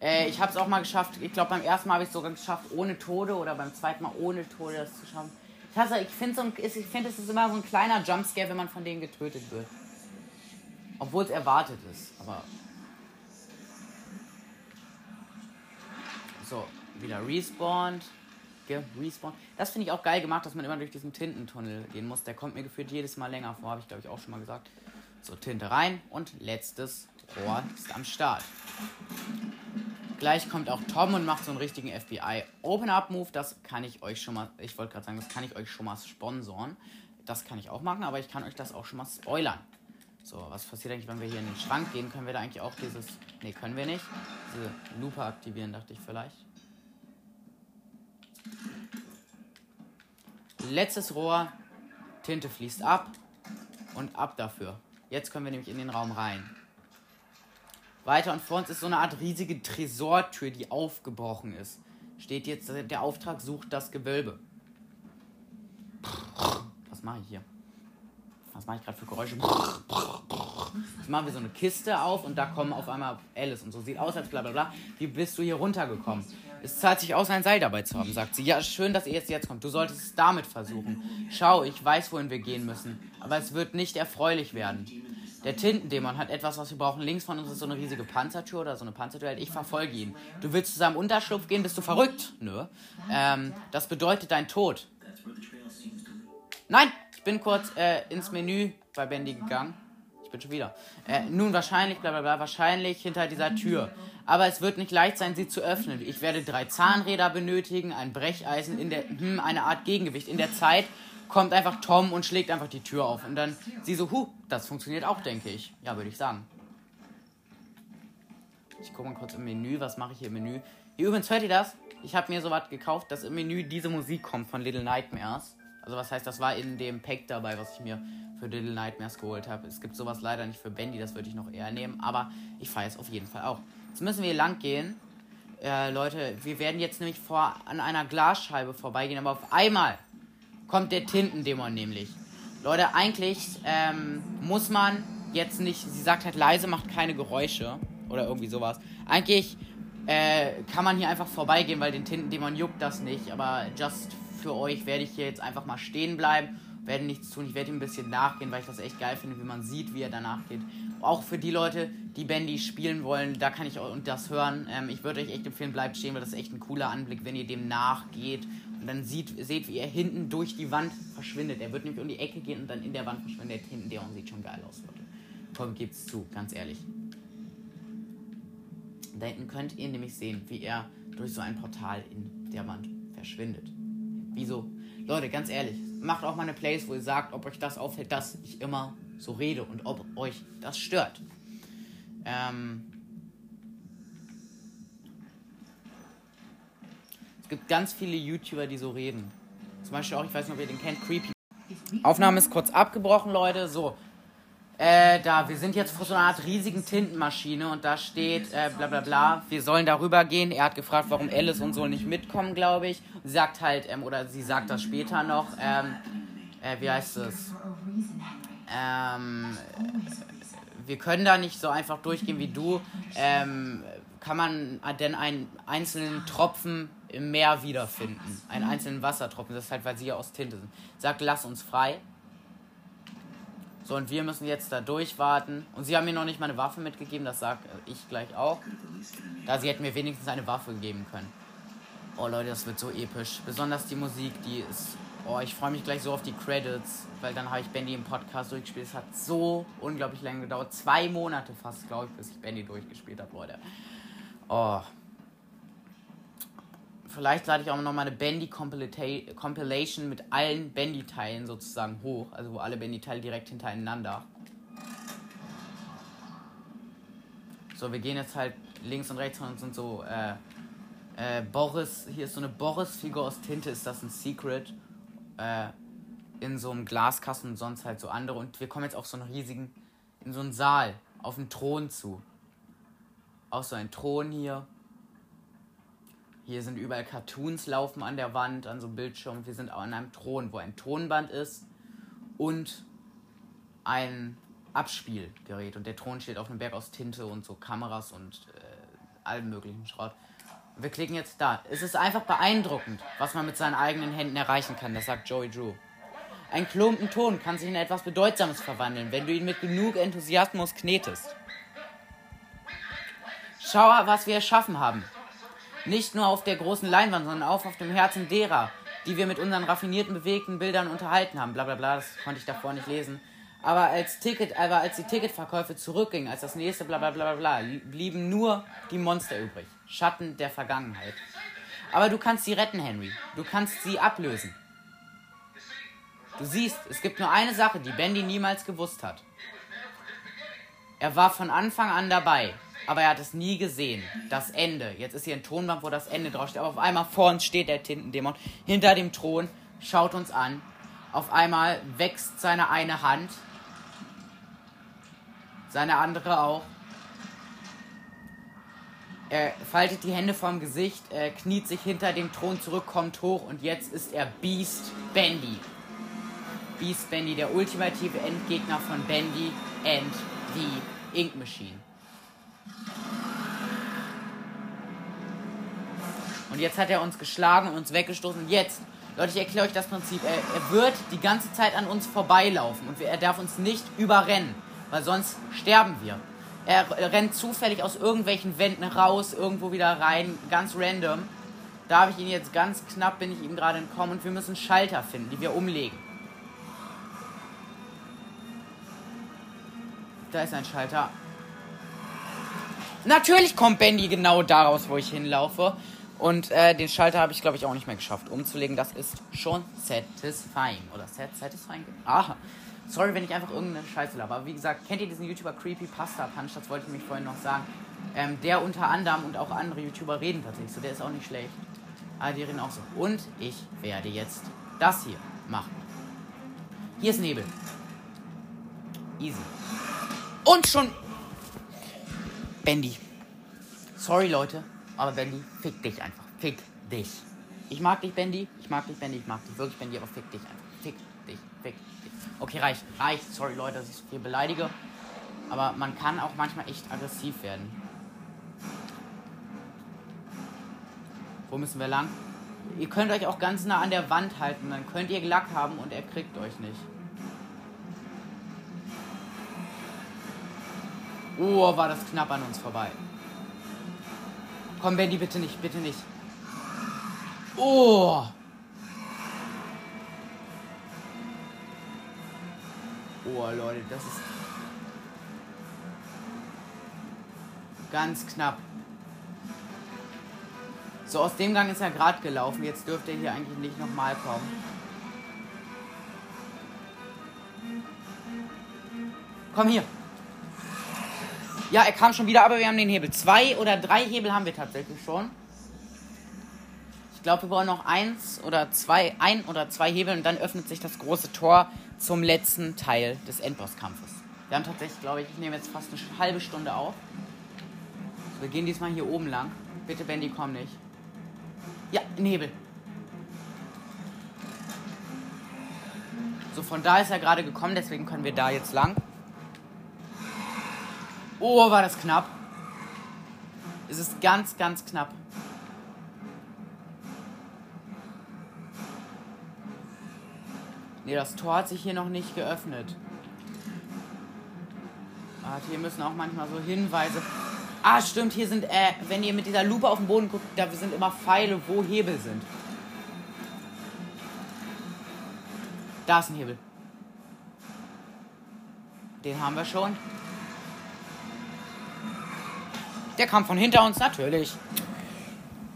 Äh, ich habe es auch mal geschafft. Ich glaube, beim ersten Mal habe ich es sogar geschafft, ohne Tode. Oder beim zweiten Mal ohne Tode das zu schaffen. Ich, hasse, ich finde, so ich find, es ist immer so ein kleiner Jumpscare, wenn man von denen getötet wird. Obwohl es erwartet ist. Aber. So, wieder respawned. Respawn. Das finde ich auch geil gemacht, dass man immer durch diesen Tintentunnel gehen muss. Der kommt mir gefühlt jedes Mal länger vor, habe ich glaube ich auch schon mal gesagt. So, Tinte rein und letztes Rohr ist am Start. Gleich kommt auch Tom und macht so einen richtigen FBI Open-Up-Move. Das kann ich euch schon mal, ich wollte gerade sagen, das kann ich euch schon mal sponsoren. Das kann ich auch machen, aber ich kann euch das auch schon mal spoilern. So, was passiert eigentlich, wenn wir hier in den Schrank gehen? Können wir da eigentlich auch dieses, ne, können wir nicht. Diese Lupe aktivieren, dachte ich vielleicht. Letztes Rohr, Tinte fließt ab und ab dafür. Jetzt können wir nämlich in den Raum rein. Weiter und vor uns ist so eine Art riesige Tresortür, die aufgebrochen ist. Steht jetzt, der Auftrag sucht das Gewölbe. Was mache ich hier? Was mache ich gerade für Geräusche? Jetzt machen wir so eine Kiste auf und da kommen auf einmal Alice und so. Sieht aus als bla bla bla. Wie bist du hier runtergekommen? Es zahlt sich aus, ein Seil dabei zu haben, sagt sie. Ja, schön, dass ihr jetzt, jetzt kommt. Du solltest es damit versuchen. Schau, ich weiß, wohin wir gehen müssen. Aber es wird nicht erfreulich werden. Der Tintendämon hat etwas, was wir brauchen. Links von uns ist so eine riesige Panzertür oder so eine Panzertür. Ich verfolge ihn. Du willst zu seinem Unterschlupf gehen? Bist du verrückt? Nö. Ähm, das bedeutet dein Tod. Nein! Ich bin kurz äh, ins Menü bei Bendy gegangen. Ich bin schon wieder. Äh, nun wahrscheinlich, bla bla bla, wahrscheinlich hinter dieser Tür aber es wird nicht leicht sein, sie zu öffnen. Ich werde drei Zahnräder benötigen, ein Brecheisen, in der, hm, eine Art Gegengewicht. In der Zeit kommt einfach Tom und schlägt einfach die Tür auf. Und dann sie so, huh, das funktioniert auch, denke ich. Ja, würde ich sagen. Ich gucke mal kurz im Menü, was mache ich hier im Menü? Hier übrigens, hört ihr das? Ich habe mir sowas gekauft, dass im Menü diese Musik kommt von Little Nightmares. Also was heißt, das war in dem Pack dabei, was ich mir für Little Nightmares geholt habe. Es gibt sowas leider nicht für Bendy, das würde ich noch eher nehmen, aber ich feiere es auf jeden Fall auch. Jetzt müssen wir hier lang gehen. Äh, Leute, wir werden jetzt nämlich vor, an einer Glasscheibe vorbeigehen, aber auf einmal kommt der Tintendämon nämlich. Leute, eigentlich ähm, muss man jetzt nicht, sie sagt halt leise, macht keine Geräusche oder irgendwie sowas. Eigentlich äh, kann man hier einfach vorbeigehen, weil den Tintendämon juckt das nicht, aber just für euch werde ich hier jetzt einfach mal stehen bleiben, werde nichts tun. Ich werde ihm ein bisschen nachgehen, weil ich das echt geil finde, wie man sieht, wie er danach geht auch für die Leute, die Bandy spielen wollen, da kann ich und das hören. Ähm, ich würde euch echt empfehlen, bleibt stehen, weil das ist echt ein cooler Anblick, wenn ihr dem nachgeht und dann sieht, seht, wie er hinten durch die Wand verschwindet. Er wird nämlich um die Ecke gehen und dann in der Wand verschwindet. Hinten der und sieht schon geil aus, Leute. Komm, gebt's zu, ganz ehrlich. Da hinten könnt ihr nämlich sehen, wie er durch so ein Portal in der Wand verschwindet. Wieso? Leute, ganz ehrlich, macht auch mal eine Place, wo ihr sagt, ob euch das auffällt, dass ich immer so rede und ob euch das stört. Ähm es gibt ganz viele YouTuber, die so reden. Zum Beispiel auch, ich weiß nicht, ob ihr den kennt, Creepy. Aufnahme ist kurz abgebrochen, Leute. So. Äh, da, wir sind jetzt vor so einer Art riesigen Tintenmaschine und da steht, äh, bla bla bla, wir sollen darüber gehen. Er hat gefragt, warum Alice und so nicht mitkommen, glaube ich. Und sie sagt halt, ähm, oder sie sagt das später noch, ähm, äh, wie heißt es? Ähm, wir können da nicht so einfach durchgehen wie du. Ähm, kann man denn einen einzelnen Tropfen im Meer wiederfinden? Einen einzelnen Wassertropfen. Das ist halt, weil sie ja aus Tinte sind. Sagt, lass uns frei. So, und wir müssen jetzt da durchwarten. Und sie haben mir noch nicht mal eine Waffe mitgegeben, das sag ich gleich auch. Da sie hätten mir wenigstens eine Waffe geben können. Oh Leute, das wird so episch. Besonders die Musik, die ist Oh, ich freue mich gleich so auf die Credits, weil dann habe ich Bendy im Podcast durchgespielt. Es hat so unglaublich lange gedauert. Zwei Monate fast, glaube ich, bis ich Bendy durchgespielt habe, Leute. Oh. Vielleicht lade ich auch noch mal eine Bendy Compilation mit allen Bendy-Teilen sozusagen hoch. Also wo alle Bendy-Teile direkt hintereinander. So, wir gehen jetzt halt links und rechts von uns und so. Äh, äh, Boris, hier ist so eine Boris-Figur aus Tinte. Ist das ein Secret? äh, in so einem Glaskasten und sonst halt so andere. Und wir kommen jetzt auf so einen riesigen, in so einen Saal, auf einen Thron zu. Auch so ein Thron hier. Hier sind überall Cartoons laufen an der Wand, an so einem Bildschirm. Wir sind auch an einem Thron, wo ein Tonband ist und ein Abspielgerät. Und der Thron steht auf einem Berg aus Tinte und so Kameras und äh, allem möglichen Schrott. Wir klicken jetzt da. Es ist einfach beeindruckend, was man mit seinen eigenen Händen erreichen kann. Das sagt Joey Drew. Ein Klumpen Ton kann sich in etwas Bedeutsames verwandeln, wenn du ihn mit genug Enthusiasmus knetest. Schau, was wir erschaffen haben. Nicht nur auf der großen Leinwand, sondern auch auf dem Herzen derer, die wir mit unseren raffinierten, bewegten Bildern unterhalten haben. Blablabla, bla, bla, das konnte ich davor nicht lesen. Aber als, Ticket, aber als die Ticketverkäufe zurückgingen, als das nächste Blablabla, bla, blieben nur die Monster übrig. Schatten der Vergangenheit. Aber du kannst sie retten, Henry. Du kannst sie ablösen. Du siehst, es gibt nur eine Sache, die Bendy niemals gewusst hat. Er war von Anfang an dabei, aber er hat es nie gesehen. Das Ende. Jetzt ist hier ein Tonband, wo das Ende draufsteht. Aber auf einmal vor uns steht der Tintendämon hinter dem Thron, schaut uns an. Auf einmal wächst seine eine Hand. Seine andere auch. Er faltet die Hände vorm Gesicht, er kniet sich hinter dem Thron zurück, kommt hoch und jetzt ist er Beast Bendy. Beast Bendy, der ultimative Endgegner von Bendy and the Ink Machine. Und jetzt hat er uns geschlagen und uns weggestoßen. Jetzt, Leute, ich erkläre euch das Prinzip. Er, er wird die ganze Zeit an uns vorbeilaufen und er darf uns nicht überrennen, weil sonst sterben wir. Er rennt zufällig aus irgendwelchen Wänden raus, irgendwo wieder rein, ganz random. Da habe ich ihn jetzt ganz knapp, bin ich ihm gerade entkommen und wir müssen Schalter finden, die wir umlegen. Da ist ein Schalter. Natürlich kommt Bendy genau daraus, wo ich hinlaufe. Und äh, den Schalter habe ich, glaube ich, auch nicht mehr geschafft umzulegen. Das ist schon satisfying. Oder sat satisfying? Aha. Sorry, wenn ich einfach irgendeine Scheiße laber. Aber wie gesagt, kennt ihr diesen YouTuber Creepy Pasta Punch? Das wollte ich mich vorhin noch sagen. Ähm, der unter anderem und auch andere YouTuber reden tatsächlich so. Der ist auch nicht schlecht. Aber die reden auch so. Und ich werde jetzt das hier machen. Hier ist Nebel. Easy. Und schon. Bendy. Sorry, Leute. Aber Bendy, fick dich einfach. Fick dich. Ich mag dich, Bendy. Ich mag dich, Bendy. Ich mag dich wirklich, Bendy. Aber fick dich einfach. Fick dich. Fick dich. Okay, reicht. Reicht. Sorry, Leute, dass ich so viel beleidige. Aber man kann auch manchmal echt aggressiv werden. Wo müssen wir lang? Ihr könnt euch auch ganz nah an der Wand halten. Dann könnt ihr Lack haben und er kriegt euch nicht. Oh, war das knapp an uns vorbei. Komm, Bendy, bitte nicht, bitte nicht. Oh. Oh, Leute, das ist ganz knapp. So, aus dem Gang ist er gerade gelaufen. Jetzt dürfte er hier eigentlich nicht nochmal kommen. Komm hier. Ja, er kam schon wieder, aber wir haben den Hebel. Zwei oder drei Hebel haben wir tatsächlich schon. Ich glaube, wir brauchen noch eins oder zwei, ein oder zwei Hebel und dann öffnet sich das große Tor zum letzten Teil des Endbosskampfes. Wir haben tatsächlich, glaube ich, ich nehme jetzt fast eine halbe Stunde auf. wir gehen diesmal hier oben lang. Bitte, Bendy, komm nicht. Ja, ein Hebel. So, von da ist er gerade gekommen, deswegen können wir da jetzt lang. Oh, war das knapp. Es ist ganz, ganz knapp. Ne, das Tor hat sich hier noch nicht geöffnet. Warte, hier müssen auch manchmal so Hinweise. Ah, stimmt, hier sind, äh, wenn ihr mit dieser Lupe auf den Boden guckt, da sind immer Pfeile, wo Hebel sind. Da ist ein Hebel. Den haben wir schon. Der kam von hinter uns, natürlich.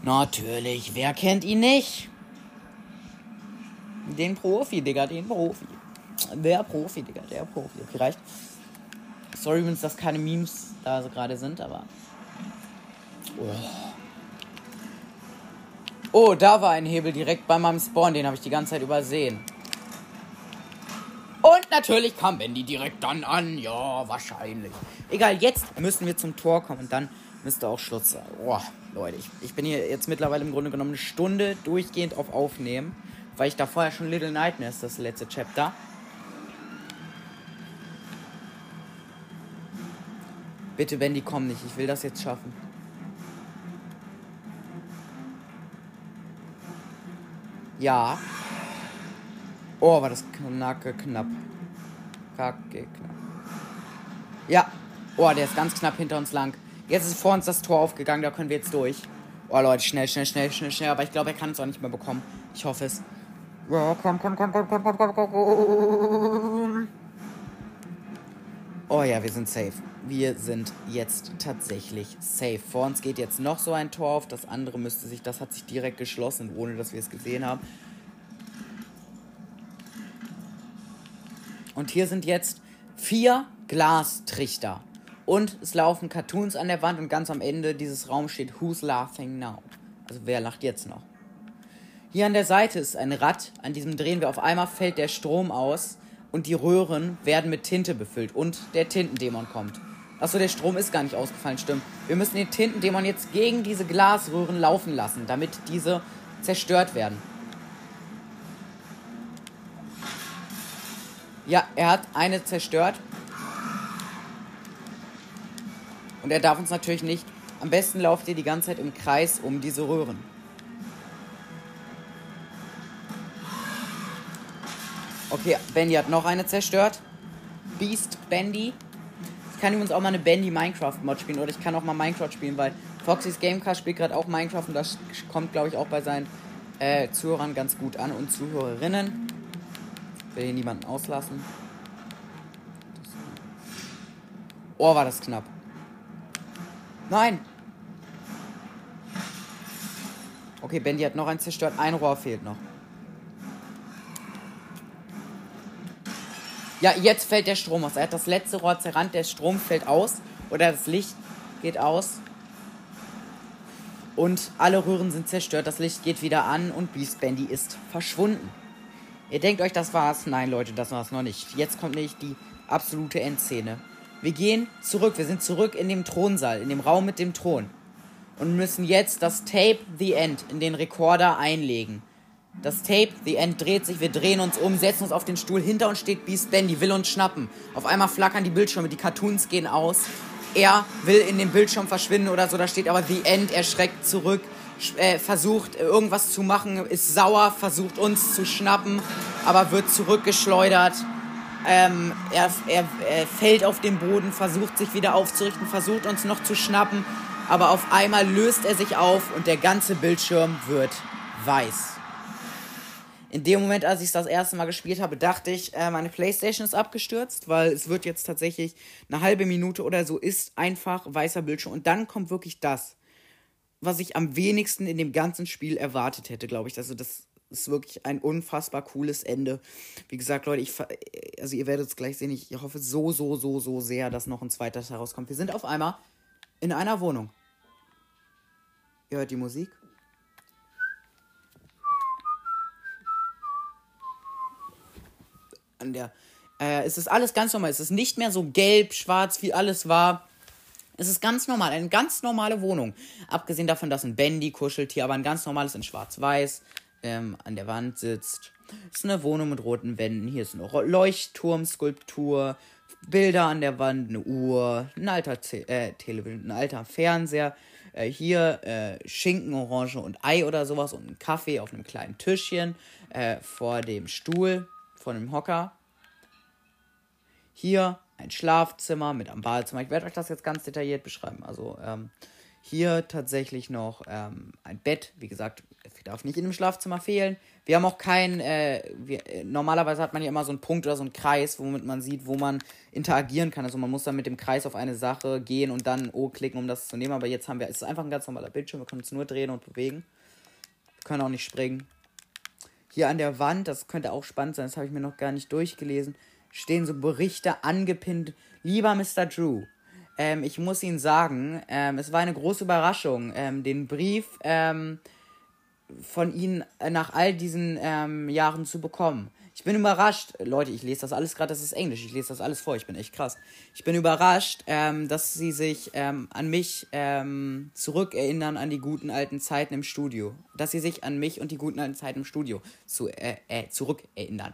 Natürlich, wer kennt ihn nicht? Den Profi, Digga, den Profi. Der Profi, Digga, der Profi. Okay, reicht. Sorry, wenn es das keine Memes da so gerade sind, aber. Oh. oh, da war ein Hebel direkt bei meinem Spawn, den habe ich die ganze Zeit übersehen. Und natürlich kam Bendy direkt dann an. Ja, wahrscheinlich. Egal, jetzt müssen wir zum Tor kommen und dann müsste auch Schluss sein. Boah. Leute, ich, ich bin hier jetzt mittlerweile im Grunde genommen eine Stunde durchgehend auf Aufnehmen, weil ich da vorher schon Little Nightmares, das letzte Chapter. Bitte, Wendy, komm nicht. Ich will das jetzt schaffen. Ja. Oh, war das knacke knapp. Kacke knapp. Ja. Oh, der ist ganz knapp hinter uns lang. Jetzt ist vor uns das Tor aufgegangen, da können wir jetzt durch. Oh, Leute, schnell, schnell, schnell, schnell, schnell. Aber ich glaube, er kann es auch nicht mehr bekommen. Ich hoffe es. Ja, komm, komm, komm, komm, komm, komm, komm, komm. Oh ja, wir sind safe. Wir sind jetzt tatsächlich safe. Vor uns geht jetzt noch so ein Tor auf. Das andere müsste sich, das hat sich direkt geschlossen, ohne dass wir es gesehen haben. Und hier sind jetzt vier Glastrichter. Und es laufen Cartoons an der Wand und ganz am Ende dieses Raums steht Who's laughing now? Also wer lacht jetzt noch? Hier an der Seite ist ein Rad, an diesem drehen wir auf einmal, fällt der Strom aus und die Röhren werden mit Tinte befüllt und der Tintendämon kommt. Achso, der Strom ist gar nicht ausgefallen, stimmt. Wir müssen den Tintendämon jetzt gegen diese Glasröhren laufen lassen, damit diese zerstört werden. Ja, er hat eine zerstört. Und er darf uns natürlich nicht. Am besten lauft ihr die ganze Zeit im Kreis um diese Röhren. Okay, Bendy hat noch eine zerstört. Beast Bendy. Ich kann übrigens auch mal eine Bendy Minecraft Mod spielen oder ich kann auch mal Minecraft spielen, weil Foxys Gamecast spielt gerade auch Minecraft und das kommt, glaube ich, auch bei seinen äh, Zuhörern ganz gut an und Zuhörerinnen. Ich will hier niemanden auslassen. Oh, war das knapp. Nein! Okay, Bendy hat noch einen zerstört. Ein Rohr fehlt noch. Ja, jetzt fällt der Strom aus. Er hat das letzte Rohr zerrannt, der Strom fällt aus. Oder das Licht geht aus. Und alle Röhren sind zerstört, das Licht geht wieder an und Beast Bandy ist verschwunden. Ihr denkt euch, das war's? Nein, Leute, das war's noch nicht. Jetzt kommt nämlich die absolute Endszene. Wir gehen zurück, wir sind zurück in dem Thronsaal, in dem Raum mit dem Thron. Und müssen jetzt das Tape The End in den Rekorder einlegen. Das Tape, The End dreht sich, wir drehen uns um, setzen uns auf den Stuhl. Hinter uns steht Beast Bendy, will uns schnappen. Auf einmal flackern die Bildschirme, die Cartoons gehen aus. Er will in den Bildschirm verschwinden oder so, da steht aber The End, er schreckt zurück, äh, versucht irgendwas zu machen, ist sauer, versucht uns zu schnappen, aber wird zurückgeschleudert. Ähm, er, er, er fällt auf den Boden, versucht sich wieder aufzurichten, versucht uns noch zu schnappen, aber auf einmal löst er sich auf und der ganze Bildschirm wird weiß in dem Moment, als ich es das erste Mal gespielt habe, dachte ich, äh, meine Playstation ist abgestürzt, weil es wird jetzt tatsächlich eine halbe Minute oder so ist einfach weißer Bildschirm. Und dann kommt wirklich das, was ich am wenigsten in dem ganzen Spiel erwartet hätte, glaube ich. Also das ist wirklich ein unfassbar cooles Ende. Wie gesagt, Leute, ich, also ihr werdet es gleich sehen. Ich hoffe so, so, so, so sehr, dass noch ein zweiter Teil rauskommt. Wir sind auf einmal in einer Wohnung. Ihr hört die Musik. an der. Äh, es ist alles ganz normal. Es ist nicht mehr so gelb, schwarz, wie alles war. Es ist ganz normal, eine ganz normale Wohnung. Abgesehen davon, dass ein Bandy kuschelt hier, aber ein ganz normales in schwarz-weiß ähm, an der Wand sitzt. Es ist eine Wohnung mit roten Wänden. Hier ist eine Leuchtturmskulptur, Bilder an der Wand, eine Uhr, ein alter Te äh, ein alter Fernseher. Äh, hier äh, Schinken, Orange und Ei oder sowas und ein Kaffee auf einem kleinen Tischchen äh, vor dem Stuhl von dem Hocker. Hier ein Schlafzimmer mit einem Badezimmer. Ich werde euch das jetzt ganz detailliert beschreiben. Also ähm, hier tatsächlich noch ähm, ein Bett. Wie gesagt, darf nicht in dem Schlafzimmer fehlen. Wir haben auch kein, äh, wir, äh, normalerweise hat man ja immer so einen Punkt oder so einen Kreis, womit man sieht, wo man interagieren kann. Also man muss dann mit dem Kreis auf eine Sache gehen und dann O klicken, um das zu nehmen. Aber jetzt haben wir, es ist einfach ein ganz normaler Bildschirm. Wir können uns nur drehen und bewegen. Wir können auch nicht springen. Hier an der Wand, das könnte auch spannend sein, das habe ich mir noch gar nicht durchgelesen, stehen so Berichte angepinnt. Lieber Mr. Drew, ähm, ich muss Ihnen sagen, ähm, es war eine große Überraschung, ähm, den Brief ähm, von Ihnen nach all diesen ähm, Jahren zu bekommen. Ich bin überrascht, Leute, ich lese das alles gerade, das ist Englisch, ich lese das alles vor, ich bin echt krass. Ich bin überrascht, ähm, dass sie sich an mich zurückerinnern an die guten alten Zeiten im Studio. Dass sie sich an mich und die guten alten Zeiten im Studio zu, äh, äh, zurückerinnern.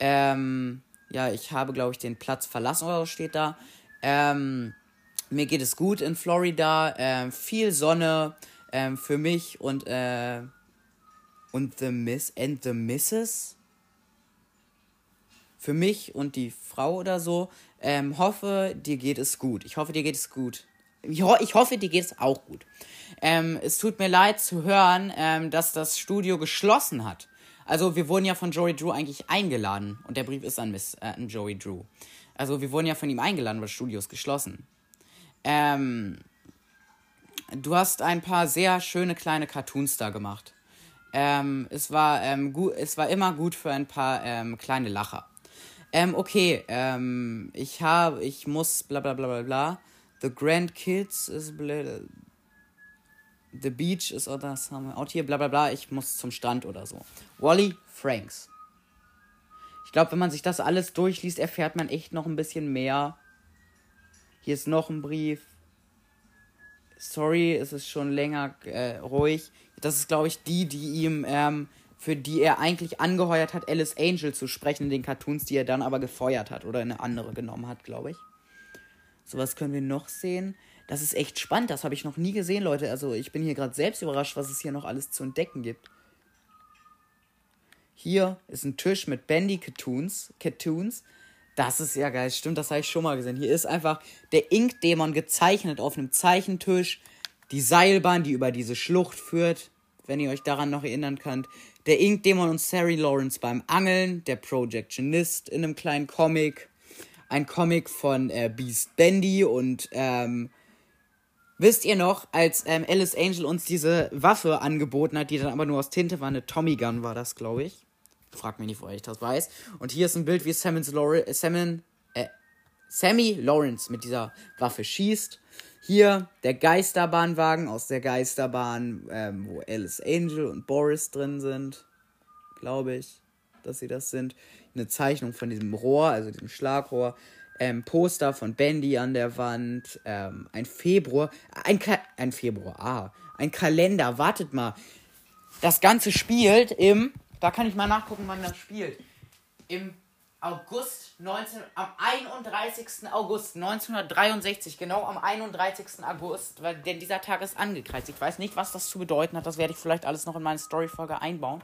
Ähm, ja, ich habe, glaube ich, den Platz verlassen oder so steht da. Ähm, mir geht es gut in Florida, ähm, viel Sonne ähm, für mich und, äh, und The Miss and the Misses für mich und die Frau oder so. Ähm, hoffe, dir geht es gut. Ich hoffe, dir geht es gut. Ich, ho ich hoffe, dir geht es auch gut. Ähm, es tut mir leid zu hören, ähm, dass das Studio geschlossen hat. Also wir wurden ja von Joey Drew eigentlich eingeladen und der Brief ist an, Miss, äh, an Joey Drew. Also wir wurden ja von ihm eingeladen, weil ist geschlossen. Ähm, du hast ein paar sehr schöne kleine Cartoons da gemacht. Ähm, es, war, ähm, gut, es war immer gut für ein paar ähm, kleine Lacher. Ähm, okay, ähm, ich habe, ich muss, bla bla bla bla bla. The Grandkids ist bla, The Beach ist oder summer out hier, bla bla bla. Ich muss zum Strand oder so. Wally Franks. Ich glaube, wenn man sich das alles durchliest, erfährt man echt noch ein bisschen mehr. Hier ist noch ein Brief. Sorry, es ist schon länger äh, ruhig. Das ist, glaube ich, die, die ihm ähm, für die er eigentlich angeheuert hat, Alice Angel zu sprechen in den Cartoons, die er dann aber gefeuert hat oder eine andere genommen hat, glaube ich. So was können wir noch sehen. Das ist echt spannend, das habe ich noch nie gesehen, Leute. Also ich bin hier gerade selbst überrascht, was es hier noch alles zu entdecken gibt. Hier ist ein Tisch mit Bandy Cartoons. Cartoons. Das ist ja geil, stimmt, das habe ich schon mal gesehen. Hier ist einfach der Ink-Dämon gezeichnet auf einem Zeichentisch. Die Seilbahn, die über diese Schlucht führt, wenn ihr euch daran noch erinnern könnt der Ink-Dämon und Sari Lawrence beim Angeln, der Projectionist in einem kleinen Comic, ein Comic von äh, Beast Bendy und ähm, wisst ihr noch, als ähm, Alice Angel uns diese Waffe angeboten hat, die dann aber nur aus Tinte war, eine Tommy Gun war das, glaube ich. Frag mich nicht, woher ich das weiß. Und hier ist ein Bild, wie Sammons äh, äh, Sammy Lawrence mit dieser Waffe schießt. Hier der Geisterbahnwagen aus der Geisterbahn, ähm, wo Alice Angel und Boris drin sind. Glaube ich, dass sie das sind. Eine Zeichnung von diesem Rohr, also diesem Schlagrohr. Ähm, Poster von Bandy an der Wand. Ähm, ein Februar. Ein, Ka ein Februar, ah. Ein Kalender, wartet mal. Das Ganze spielt im. Da kann ich mal nachgucken, wann das spielt. Im August 19, am 31. August 1963, genau am 31. August, weil denn dieser Tag ist angekreist. Ich weiß nicht, was das zu bedeuten hat. Das werde ich vielleicht alles noch in meine Storyfolge einbauen.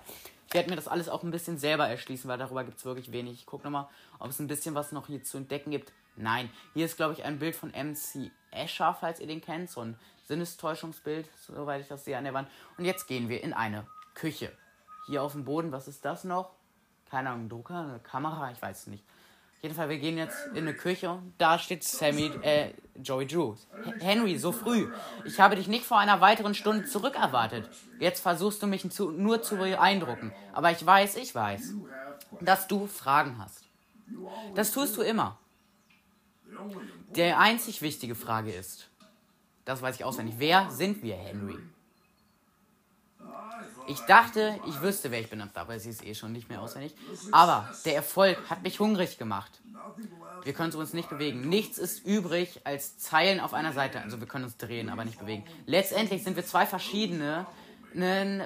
Ich werde mir das alles auch ein bisschen selber erschließen, weil darüber gibt es wirklich wenig. Ich gucke nochmal, ob es ein bisschen was noch hier zu entdecken gibt. Nein, hier ist, glaube ich, ein Bild von MC Escher, falls ihr den kennt. So ein Sinnestäuschungsbild, soweit ich das sehe an der Wand. Und jetzt gehen wir in eine Küche. Hier auf dem Boden, was ist das noch? keine Ahnung, Drucker, eine Kamera, ich weiß es nicht. Auf jeden Fall, wir gehen jetzt in eine Küche. Da steht Sammy, äh, Joey Drew. Henry, so früh. Ich habe dich nicht vor einer weiteren Stunde zurückerwartet. Jetzt versuchst du mich zu, nur zu beeindrucken. Aber ich weiß, ich weiß, dass du Fragen hast. Das tust du immer. Die einzig wichtige Frage ist, das weiß ich auswendig, wer sind wir, Henry? Ich dachte, ich wüsste, wer ich bin, aber sie ist eh schon nicht mehr auswendig. Aber der Erfolg hat mich hungrig gemacht. Wir können uns nicht bewegen. Nichts ist übrig als Zeilen auf einer Seite. Also wir können uns drehen, aber nicht bewegen. Letztendlich sind wir zwei verschiedene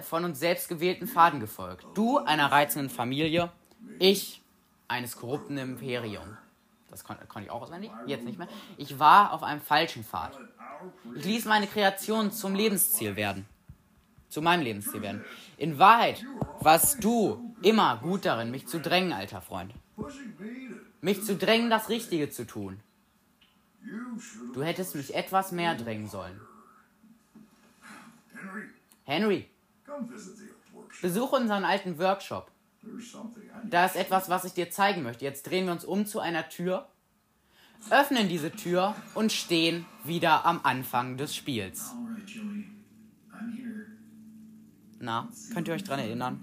von uns selbst gewählten Faden gefolgt. Du einer reizenden Familie, ich eines korrupten Imperium. Das kon konnte ich auch auswendig, jetzt nicht mehr. Ich war auf einem falschen Pfad. Ich ließ meine Kreation zum Lebensziel werden zu meinem Lebensziel werden. In Wahrheit warst du immer gut darin, mich zu drängen, alter Freund. Mich zu drängen, das Richtige zu tun. Du hättest mich etwas mehr drängen sollen. Henry, besuche unseren alten Workshop. Da ist etwas, was ich dir zeigen möchte. Jetzt drehen wir uns um zu einer Tür, öffnen diese Tür und stehen wieder am Anfang des Spiels. Na, könnt ihr euch dran erinnern?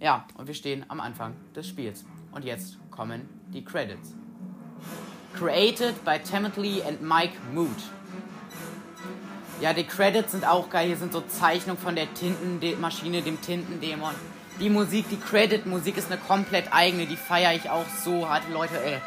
Ja, und wir stehen am Anfang des Spiels. Und jetzt kommen die Credits. Created by Timothy and Mike Mood. Ja, die Credits sind auch geil. Hier sind so Zeichnungen von der Tintenmaschine, dem Tintendämon. Die Musik, die Credit-Musik ist eine komplett eigene, die feiere ich auch so hart, Leute, ey.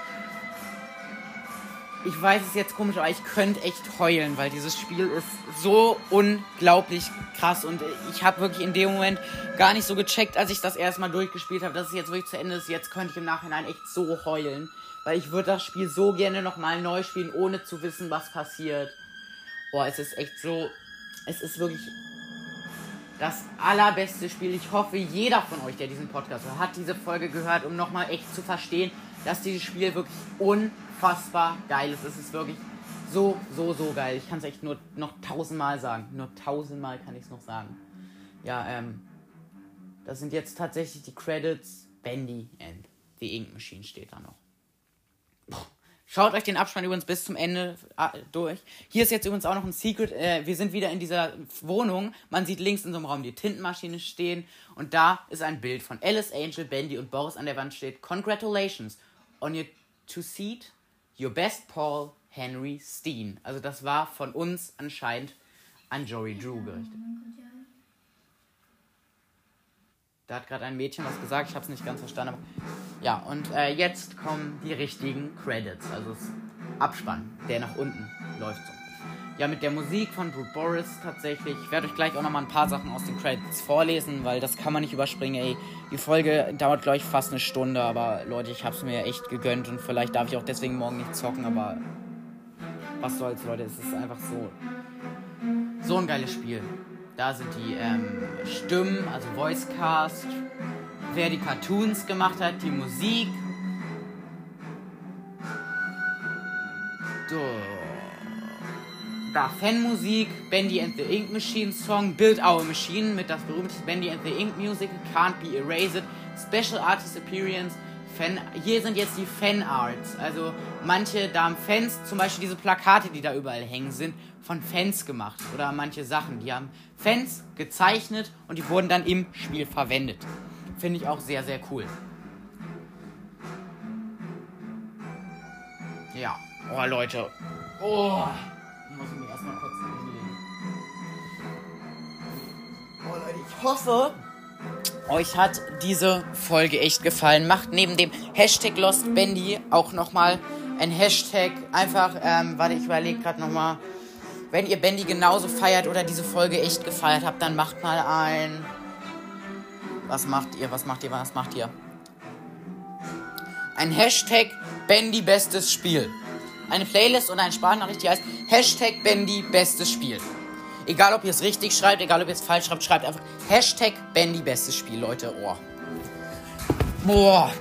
Ich weiß es jetzt komisch, aber ich könnte echt heulen, weil dieses Spiel ist so unglaublich krass und ich habe wirklich in dem Moment gar nicht so gecheckt, als ich das erstmal durchgespielt habe, dass es jetzt wirklich zu Ende ist. Jetzt könnte ich im Nachhinein echt so heulen, weil ich würde das Spiel so gerne nochmal neu spielen, ohne zu wissen, was passiert. Boah, es ist echt so, es ist wirklich das allerbeste Spiel. Ich hoffe, jeder von euch, der diesen Podcast hört, hat diese Folge gehört, um nochmal echt zu verstehen, dass dieses Spiel wirklich unfassbar geil ist. Es ist wirklich so, so, so geil. Ich kann es echt nur noch tausendmal sagen. Nur tausendmal kann ich es noch sagen. Ja, ähm, das sind jetzt tatsächlich die Credits. Bendy and the Ink Machine steht da noch. Boah. Schaut euch den Abspann übrigens bis zum Ende äh, durch. Hier ist jetzt übrigens auch noch ein Secret. Äh, wir sind wieder in dieser Wohnung. Man sieht links in so einem Raum die Tintenmaschine stehen. Und da ist ein Bild von Alice, Angel, Bendy und Boris an der Wand steht. Congratulations on your two seat, your best Paul Henry Steen. Also das war von uns anscheinend an Joey Drew gerichtet. Da hat gerade ein Mädchen was gesagt, ich habe es nicht ganz verstanden. Ja, und äh, jetzt kommen die richtigen Credits, also das Abspann, der nach unten läuft so. Ja, mit der Musik von Brute Boris tatsächlich. Ich werde euch gleich auch nochmal ein paar Sachen aus den Credits vorlesen, weil das kann man nicht überspringen, ey. Die Folge dauert, glaube ich, fast eine Stunde, aber Leute, ich habe es mir echt gegönnt und vielleicht darf ich auch deswegen morgen nicht zocken, aber was soll's, Leute, es ist einfach so. So ein geiles Spiel. Da sind die ähm, Stimmen, also Voicecast, wer die Cartoons gemacht hat, die Musik. So. Da Fanmusik, Bendy and the Ink Machine Song, Build Our Machine mit das berühmte Bendy and the Ink Music, Can't Be Erased, Special Artist Appearance, Fan, hier sind jetzt die Fanarts. Also manche, da haben Fans, zum Beispiel diese Plakate, die da überall hängen sind, von Fans gemacht. Oder manche Sachen, die haben Fans gezeichnet und die wurden dann im Spiel verwendet. Finde ich auch sehr, sehr cool. Ja. Oh, Leute. Oh. Oh, Leute, ich hoffe, euch hat diese Folge echt gefallen. Macht neben dem Hashtag LostBendy auch nochmal ein Hashtag. Einfach, ähm, warte, ich überlege gerade nochmal. Wenn ihr Bendy genauso feiert oder diese Folge echt gefeiert habt, dann macht mal ein. Was macht ihr? Was macht ihr? Was macht ihr? Ein Hashtag Bendy bestes Spiel. Eine Playlist und eine Sprachnachricht, die heißt Hashtag Bendy bestes Spiel. Egal, ob ihr es richtig schreibt, egal, ob ihr es falsch schreibt, schreibt einfach Hashtag Bendy bestes Spiel, Leute. Oh. Boah.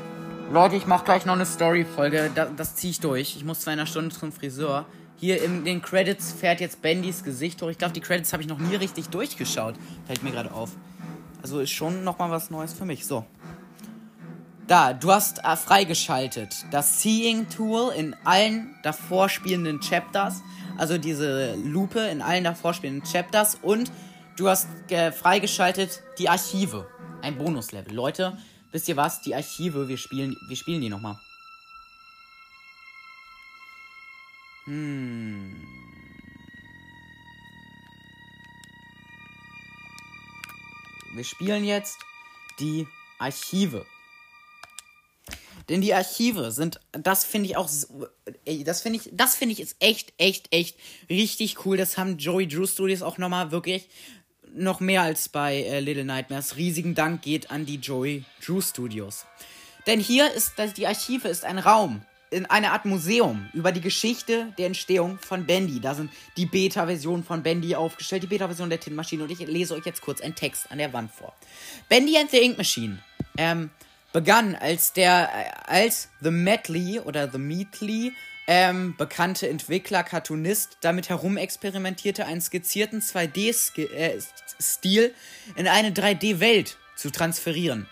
Leute, ich mache gleich noch eine Story-Folge. Das, das ziehe ich durch. Ich muss zwar in einer Stunde zum Friseur. Hier in den Credits fährt jetzt Bendys Gesicht hoch. Ich glaube, die Credits habe ich noch nie richtig durchgeschaut. Fällt mir gerade auf. Also ist schon nochmal was Neues für mich. So. Da, du hast äh, freigeschaltet das Seeing Tool in allen davor spielenden Chapters. Also diese Lupe in allen davor spielenden Chapters. Und du hast äh, freigeschaltet die Archive. Ein Bonuslevel. Leute, wisst ihr was? Die Archive, wir spielen, wir spielen die nochmal. Hm. Wir spielen jetzt die Archive. Denn die Archive sind, das finde ich auch, das finde ich, das finde ich ist echt, echt, echt richtig cool. Das haben Joey Drew Studios auch nochmal wirklich noch mehr als bei äh, Little Nightmares. Riesigen Dank geht an die Joey Drew Studios. Denn hier ist, das, die Archive ist ein Raum, in eine Art Museum über die Geschichte der Entstehung von Bendy. Da sind die Beta-Versionen von Bendy aufgestellt, die Beta-Version der Tin Maschine und ich lese euch jetzt kurz einen Text an der Wand vor. Bendy and the Ink Machine ähm, begann als der als The Metley oder The Meatley ähm, bekannte Entwickler, Cartoonist, damit herumexperimentierte, einen skizzierten 2D-Stil äh, in eine 3D-Welt zu transferieren.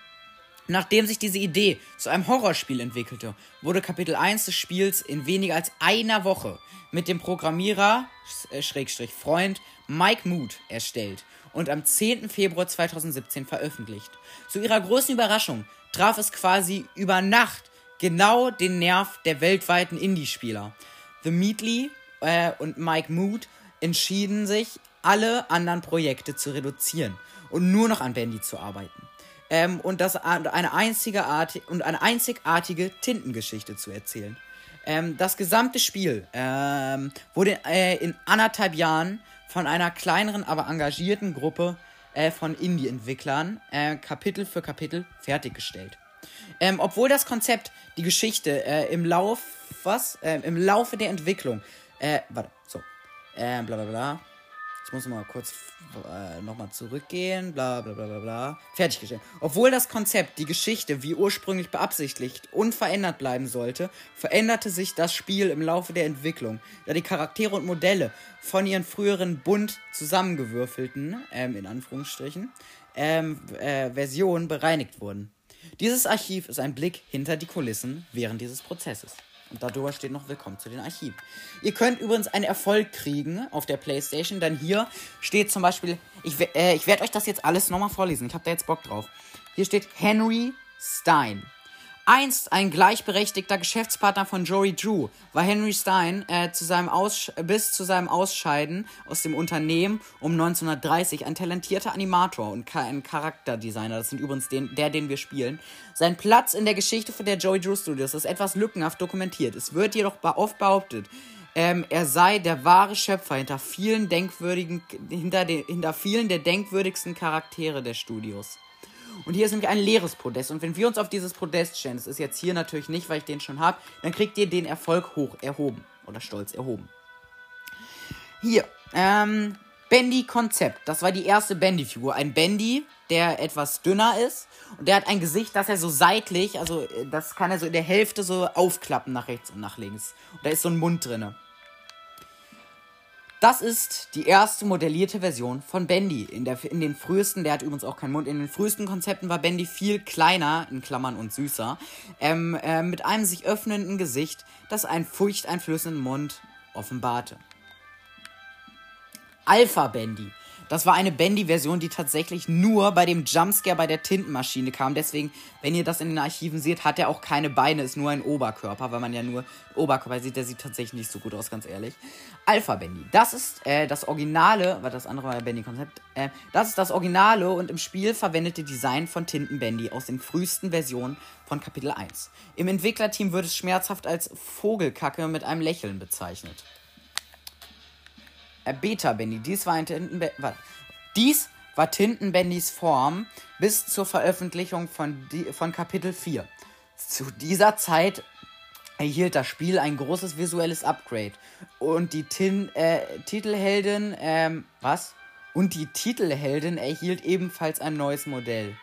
Nachdem sich diese Idee zu einem Horrorspiel entwickelte, wurde Kapitel 1 des Spiels in weniger als einer Woche mit dem Programmierer, äh, Schrägstrich Freund, Mike Mood erstellt und am 10. Februar 2017 veröffentlicht. Zu ihrer großen Überraschung traf es quasi über Nacht genau den Nerv der weltweiten Indie-Spieler. The Meatley äh, und Mike Mood entschieden sich, alle anderen Projekte zu reduzieren und nur noch an Bandy zu arbeiten. ähm, und, das, eine einzigartige, und eine einzigartige Tintengeschichte zu erzählen. Ähm, das gesamte Spiel ähm, wurde äh, in anderthalb Jahren von einer kleineren, aber engagierten Gruppe äh, von Indie-Entwicklern äh, Kapitel für Kapitel fertiggestellt. Ähm, obwohl das Konzept, die Geschichte äh, im Lauf, was, äh, im Laufe der Entwicklung, äh, warte, so, äh, bla bla bla, ich muss mal kurz äh, nochmal zurückgehen. Bla bla bla bla bla. Fertiggestellt. Obwohl das Konzept, die Geschichte, wie ursprünglich beabsichtigt, unverändert bleiben sollte, veränderte sich das Spiel im Laufe der Entwicklung, da die Charaktere und Modelle von ihren früheren bunt zusammengewürfelten, ähm, in Anführungsstrichen, ähm, äh, Versionen bereinigt wurden. Dieses Archiv ist ein Blick hinter die Kulissen während dieses Prozesses. Und darüber steht noch Willkommen zu den Archiven. Ihr könnt übrigens einen Erfolg kriegen auf der Playstation. Dann hier steht zum Beispiel, ich, äh, ich werde euch das jetzt alles nochmal vorlesen. Ich habe da jetzt Bock drauf. Hier steht Henry Stein. Einst ein gleichberechtigter Geschäftspartner von Joey Drew war Henry Stein äh, zu seinem bis zu seinem Ausscheiden aus dem Unternehmen um 1930 ein talentierter Animator und ein Charakterdesigner. Das sind übrigens den, der, den wir spielen. Sein Platz in der Geschichte von der Joey Drew Studios ist etwas lückenhaft dokumentiert. Es wird jedoch oft behauptet, ähm, er sei der wahre Schöpfer hinter vielen denkwürdigen, hinter, den, hinter vielen der denkwürdigsten Charaktere der Studios. Und hier ist nämlich ein leeres Podest. Und wenn wir uns auf dieses Podest stellen, das ist jetzt hier natürlich nicht, weil ich den schon habe, dann kriegt ihr den Erfolg hoch erhoben. Oder stolz erhoben. Hier, ähm, Bendy-Konzept. Das war die erste Bendy-Figur. Ein Bendy, der etwas dünner ist. Und der hat ein Gesicht, das er so seitlich, also äh, das kann er so in der Hälfte so aufklappen nach rechts und nach links. Und da ist so ein Mund drinne. Das ist die erste modellierte Version von Bendy. In, der, in den frühesten, der hat übrigens auch keinen Mund, in den frühesten Konzepten war Bendy viel kleiner, in Klammern und süßer, ähm, äh, mit einem sich öffnenden Gesicht, das einen furchteinflößenden Mund offenbarte. Alpha Bendy das war eine Bendy-Version, die tatsächlich nur bei dem Jumpscare bei der Tintenmaschine kam. Deswegen, wenn ihr das in den Archiven seht, hat er auch keine Beine, ist nur ein Oberkörper, weil man ja nur Oberkörper sieht. Der sieht tatsächlich nicht so gut aus, ganz ehrlich. Alpha Bendy. Das ist äh, das Originale, weil das andere war Bendy-Konzept. Äh, das ist das Originale und im Spiel verwendete Design von Tinten Bendy aus den frühesten Versionen von Kapitel 1. Im Entwicklerteam wird es schmerzhaft als Vogelkacke mit einem Lächeln bezeichnet äh, Beta-Bendy. Dies war ein Tintenbe Dies war Tintenbendys Form bis zur Veröffentlichung von, von Kapitel 4. Zu dieser Zeit erhielt das Spiel ein großes visuelles Upgrade. Und die Tin äh, Titelheldin, ähm, was? Und die Titelheldin erhielt ebenfalls ein neues Modell.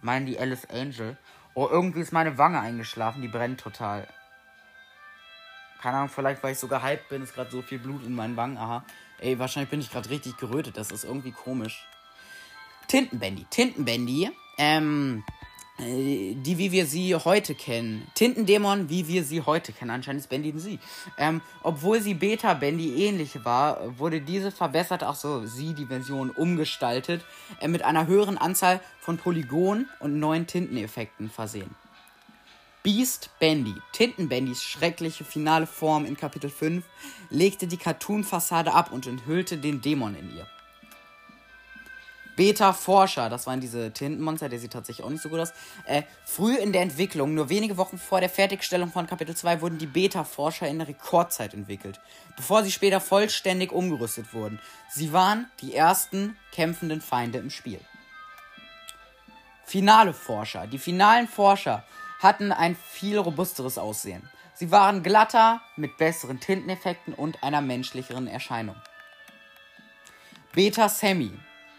Meinen die Alice Angel? Oh, irgendwie ist meine Wange eingeschlafen, die brennt total. Keine Ahnung, vielleicht weil ich sogar hyped bin, ist gerade so viel Blut in meinen Wangen. Aha. Ey, wahrscheinlich bin ich gerade richtig gerötet. Das ist irgendwie komisch. Tintenbandy. Tintenbandy. Ähm, äh, die, wie wir sie heute kennen. Tintendämon, wie wir sie heute kennen. Anscheinend ist Bandy sie. Ähm, obwohl sie Beta-Bandy ähnlich war, wurde diese verbessert, auch so sie, die Version, umgestaltet, äh, mit einer höheren Anzahl von Polygonen und neuen Tinteneffekten versehen. Beast Bandy, Tintenbandys schreckliche finale Form in Kapitel 5, legte die Cartoon-Fassade ab und enthüllte den Dämon in ihr. Beta Forscher, das waren diese Tintenmonster, der sieht tatsächlich auch nicht so gut aus. Äh, früh in der Entwicklung, nur wenige Wochen vor der Fertigstellung von Kapitel 2, wurden die Beta Forscher in Rekordzeit entwickelt, bevor sie später vollständig umgerüstet wurden. Sie waren die ersten kämpfenden Feinde im Spiel. Finale Forscher. Die finalen Forscher hatten ein viel robusteres Aussehen. Sie waren glatter, mit besseren Tinteneffekten und einer menschlicheren Erscheinung. Beta Sammy.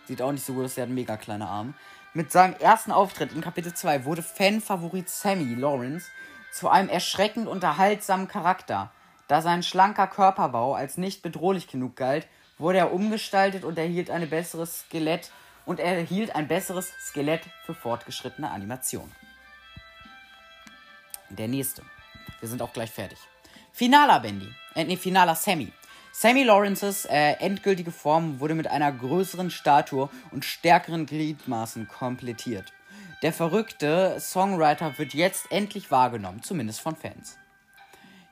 Sieht auch nicht so gut aus, der hat mega kleine Arme. Mit seinem ersten Auftritt in Kapitel 2 wurde Fanfavorit Sammy Lawrence zu einem erschreckend unterhaltsamen Charakter. Da sein schlanker Körperbau als nicht bedrohlich genug galt, wurde er umgestaltet und erhielt ein besseres Skelett und erhielt ein besseres Skelett für fortgeschrittene Animation. Der nächste. Wir sind auch gleich fertig. Finaler Bendy. Äh, nee, finaler Sammy. Sammy Lawrences äh, endgültige Form wurde mit einer größeren Statue und stärkeren Gliedmaßen komplettiert. Der verrückte Songwriter wird jetzt endlich wahrgenommen, zumindest von Fans.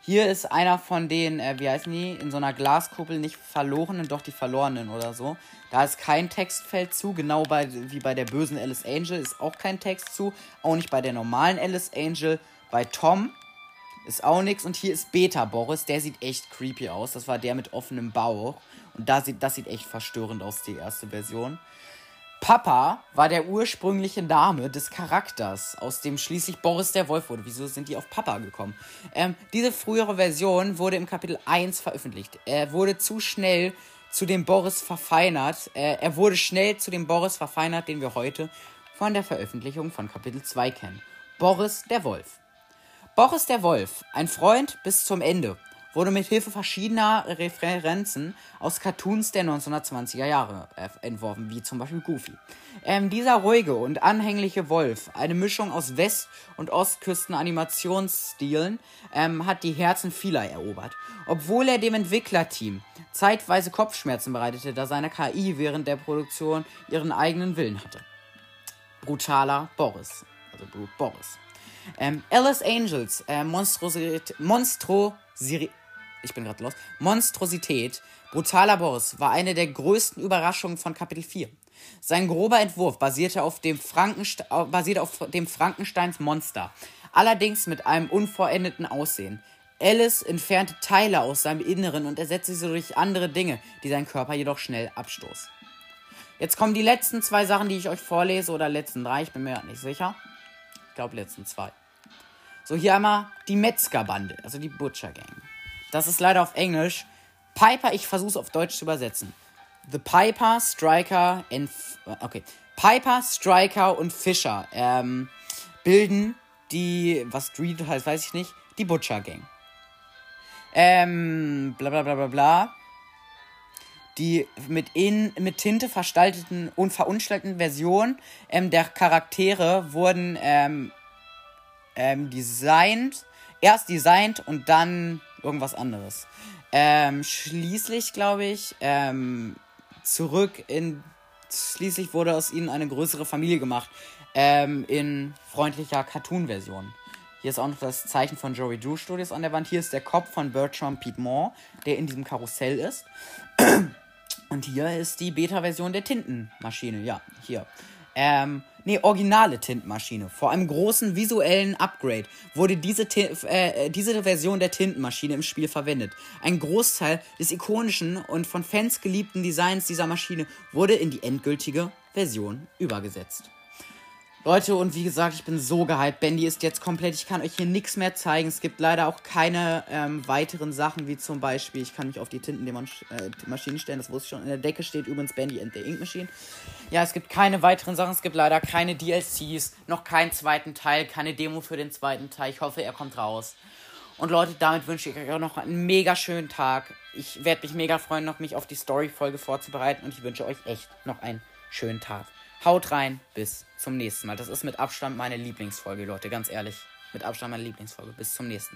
Hier ist einer von den, äh, wie heißen die, in so einer Glaskuppel nicht verlorenen, doch die verlorenen oder so. Da ist kein Textfeld zu, genau bei, wie bei der bösen Alice Angel ist auch kein Text zu. Auch nicht bei der normalen Alice Angel. Bei Tom ist auch nichts. Und hier ist Beta Boris, der sieht echt creepy aus. Das war der mit offenem Bauch. Und da sieht, das sieht echt verstörend aus, die erste Version. Papa war der ursprüngliche Name des Charakters, aus dem schließlich Boris der Wolf wurde. Wieso sind die auf Papa gekommen? Ähm, diese frühere Version wurde im Kapitel 1 veröffentlicht. Er wurde zu schnell zu dem Boris verfeinert. Äh, er wurde schnell zu dem Boris verfeinert, den wir heute von der Veröffentlichung von Kapitel 2 kennen. Boris der Wolf. Boris der Wolf, ein Freund bis zum Ende wurde mit Hilfe verschiedener Referenzen aus Cartoons der 1920er Jahre äh, entworfen, wie zum Beispiel Goofy. Ähm, dieser ruhige und anhängliche Wolf, eine Mischung aus West- und Ostküsten-Animationsstilen, ähm, hat die Herzen vieler erobert. Obwohl er dem Entwicklerteam zeitweise Kopfschmerzen bereitete, da seine KI während der Produktion ihren eigenen Willen hatte. Brutaler Boris. Also Brute Boris. Ähm, Alice Angels, äh, Monstrosität, Monstro, ich bin gerade los. Monstrosität, brutaler Boss war eine der größten Überraschungen von Kapitel 4. Sein grober Entwurf basierte auf dem, Frankenste basierte auf dem Frankensteins Monster, allerdings mit einem unvollendeten Aussehen. Alice entfernte Teile aus seinem Inneren und ersetzte sie durch andere Dinge, die sein Körper jedoch schnell abstoß. Jetzt kommen die letzten zwei Sachen, die ich euch vorlese, oder letzten drei, ich bin mir nicht sicher. Ich glaube, letzten zwei. So, hier einmal die Metzgerbande, also die Butcher Gang. Das ist leider auf Englisch. Piper, ich versuche es auf Deutsch zu übersetzen. The Piper, Striker and. Okay. Piper, Striker und Fischer ähm, bilden die. Was Street heißt, weiß ich nicht. Die Butcher Gang. Ähm, bla bla bla bla bla. Die mit, in, mit Tinte verstalteten und verunstalteten Versionen ähm, der Charaktere wurden ähm, ähm, designt. Erst designt und dann irgendwas anderes. Ähm, schließlich, glaube ich, ähm, zurück in. Schließlich wurde aus ihnen eine größere Familie gemacht. Ähm, in freundlicher Cartoon-Version. Hier ist auch noch das Zeichen von Joey Drew Studios an der Wand. Hier ist der Kopf von Bertram Piedmont, der in diesem Karussell ist. Und hier ist die Beta-Version der Tintenmaschine. Ja, hier. Ähm, nee, originale Tintenmaschine. Vor einem großen visuellen Upgrade wurde diese, äh, diese Version der Tintenmaschine im Spiel verwendet. Ein Großteil des ikonischen und von Fans geliebten Designs dieser Maschine wurde in die endgültige Version übergesetzt. Leute, und wie gesagt, ich bin so gehypt. Bendy ist jetzt komplett. Ich kann euch hier nichts mehr zeigen. Es gibt leider auch keine ähm, weiteren Sachen, wie zum Beispiel, ich kann mich auf die Tintenmaschine äh, stellen. Das wusste ich schon. In der Decke steht übrigens Bendy and the Ink Machine. Ja, es gibt keine weiteren Sachen. Es gibt leider keine DLCs, noch keinen zweiten Teil, keine Demo für den zweiten Teil. Ich hoffe, er kommt raus. Und Leute, damit wünsche ich euch auch noch einen mega schönen Tag. Ich werde mich mega freuen, noch mich auf die Story-Folge vorzubereiten. Und ich wünsche euch echt noch einen schönen Tag. Haut rein, bis zum nächsten Mal. Das ist mit Abstand meine Lieblingsfolge, Leute, ganz ehrlich. Mit Abstand meine Lieblingsfolge. Bis zum nächsten Mal.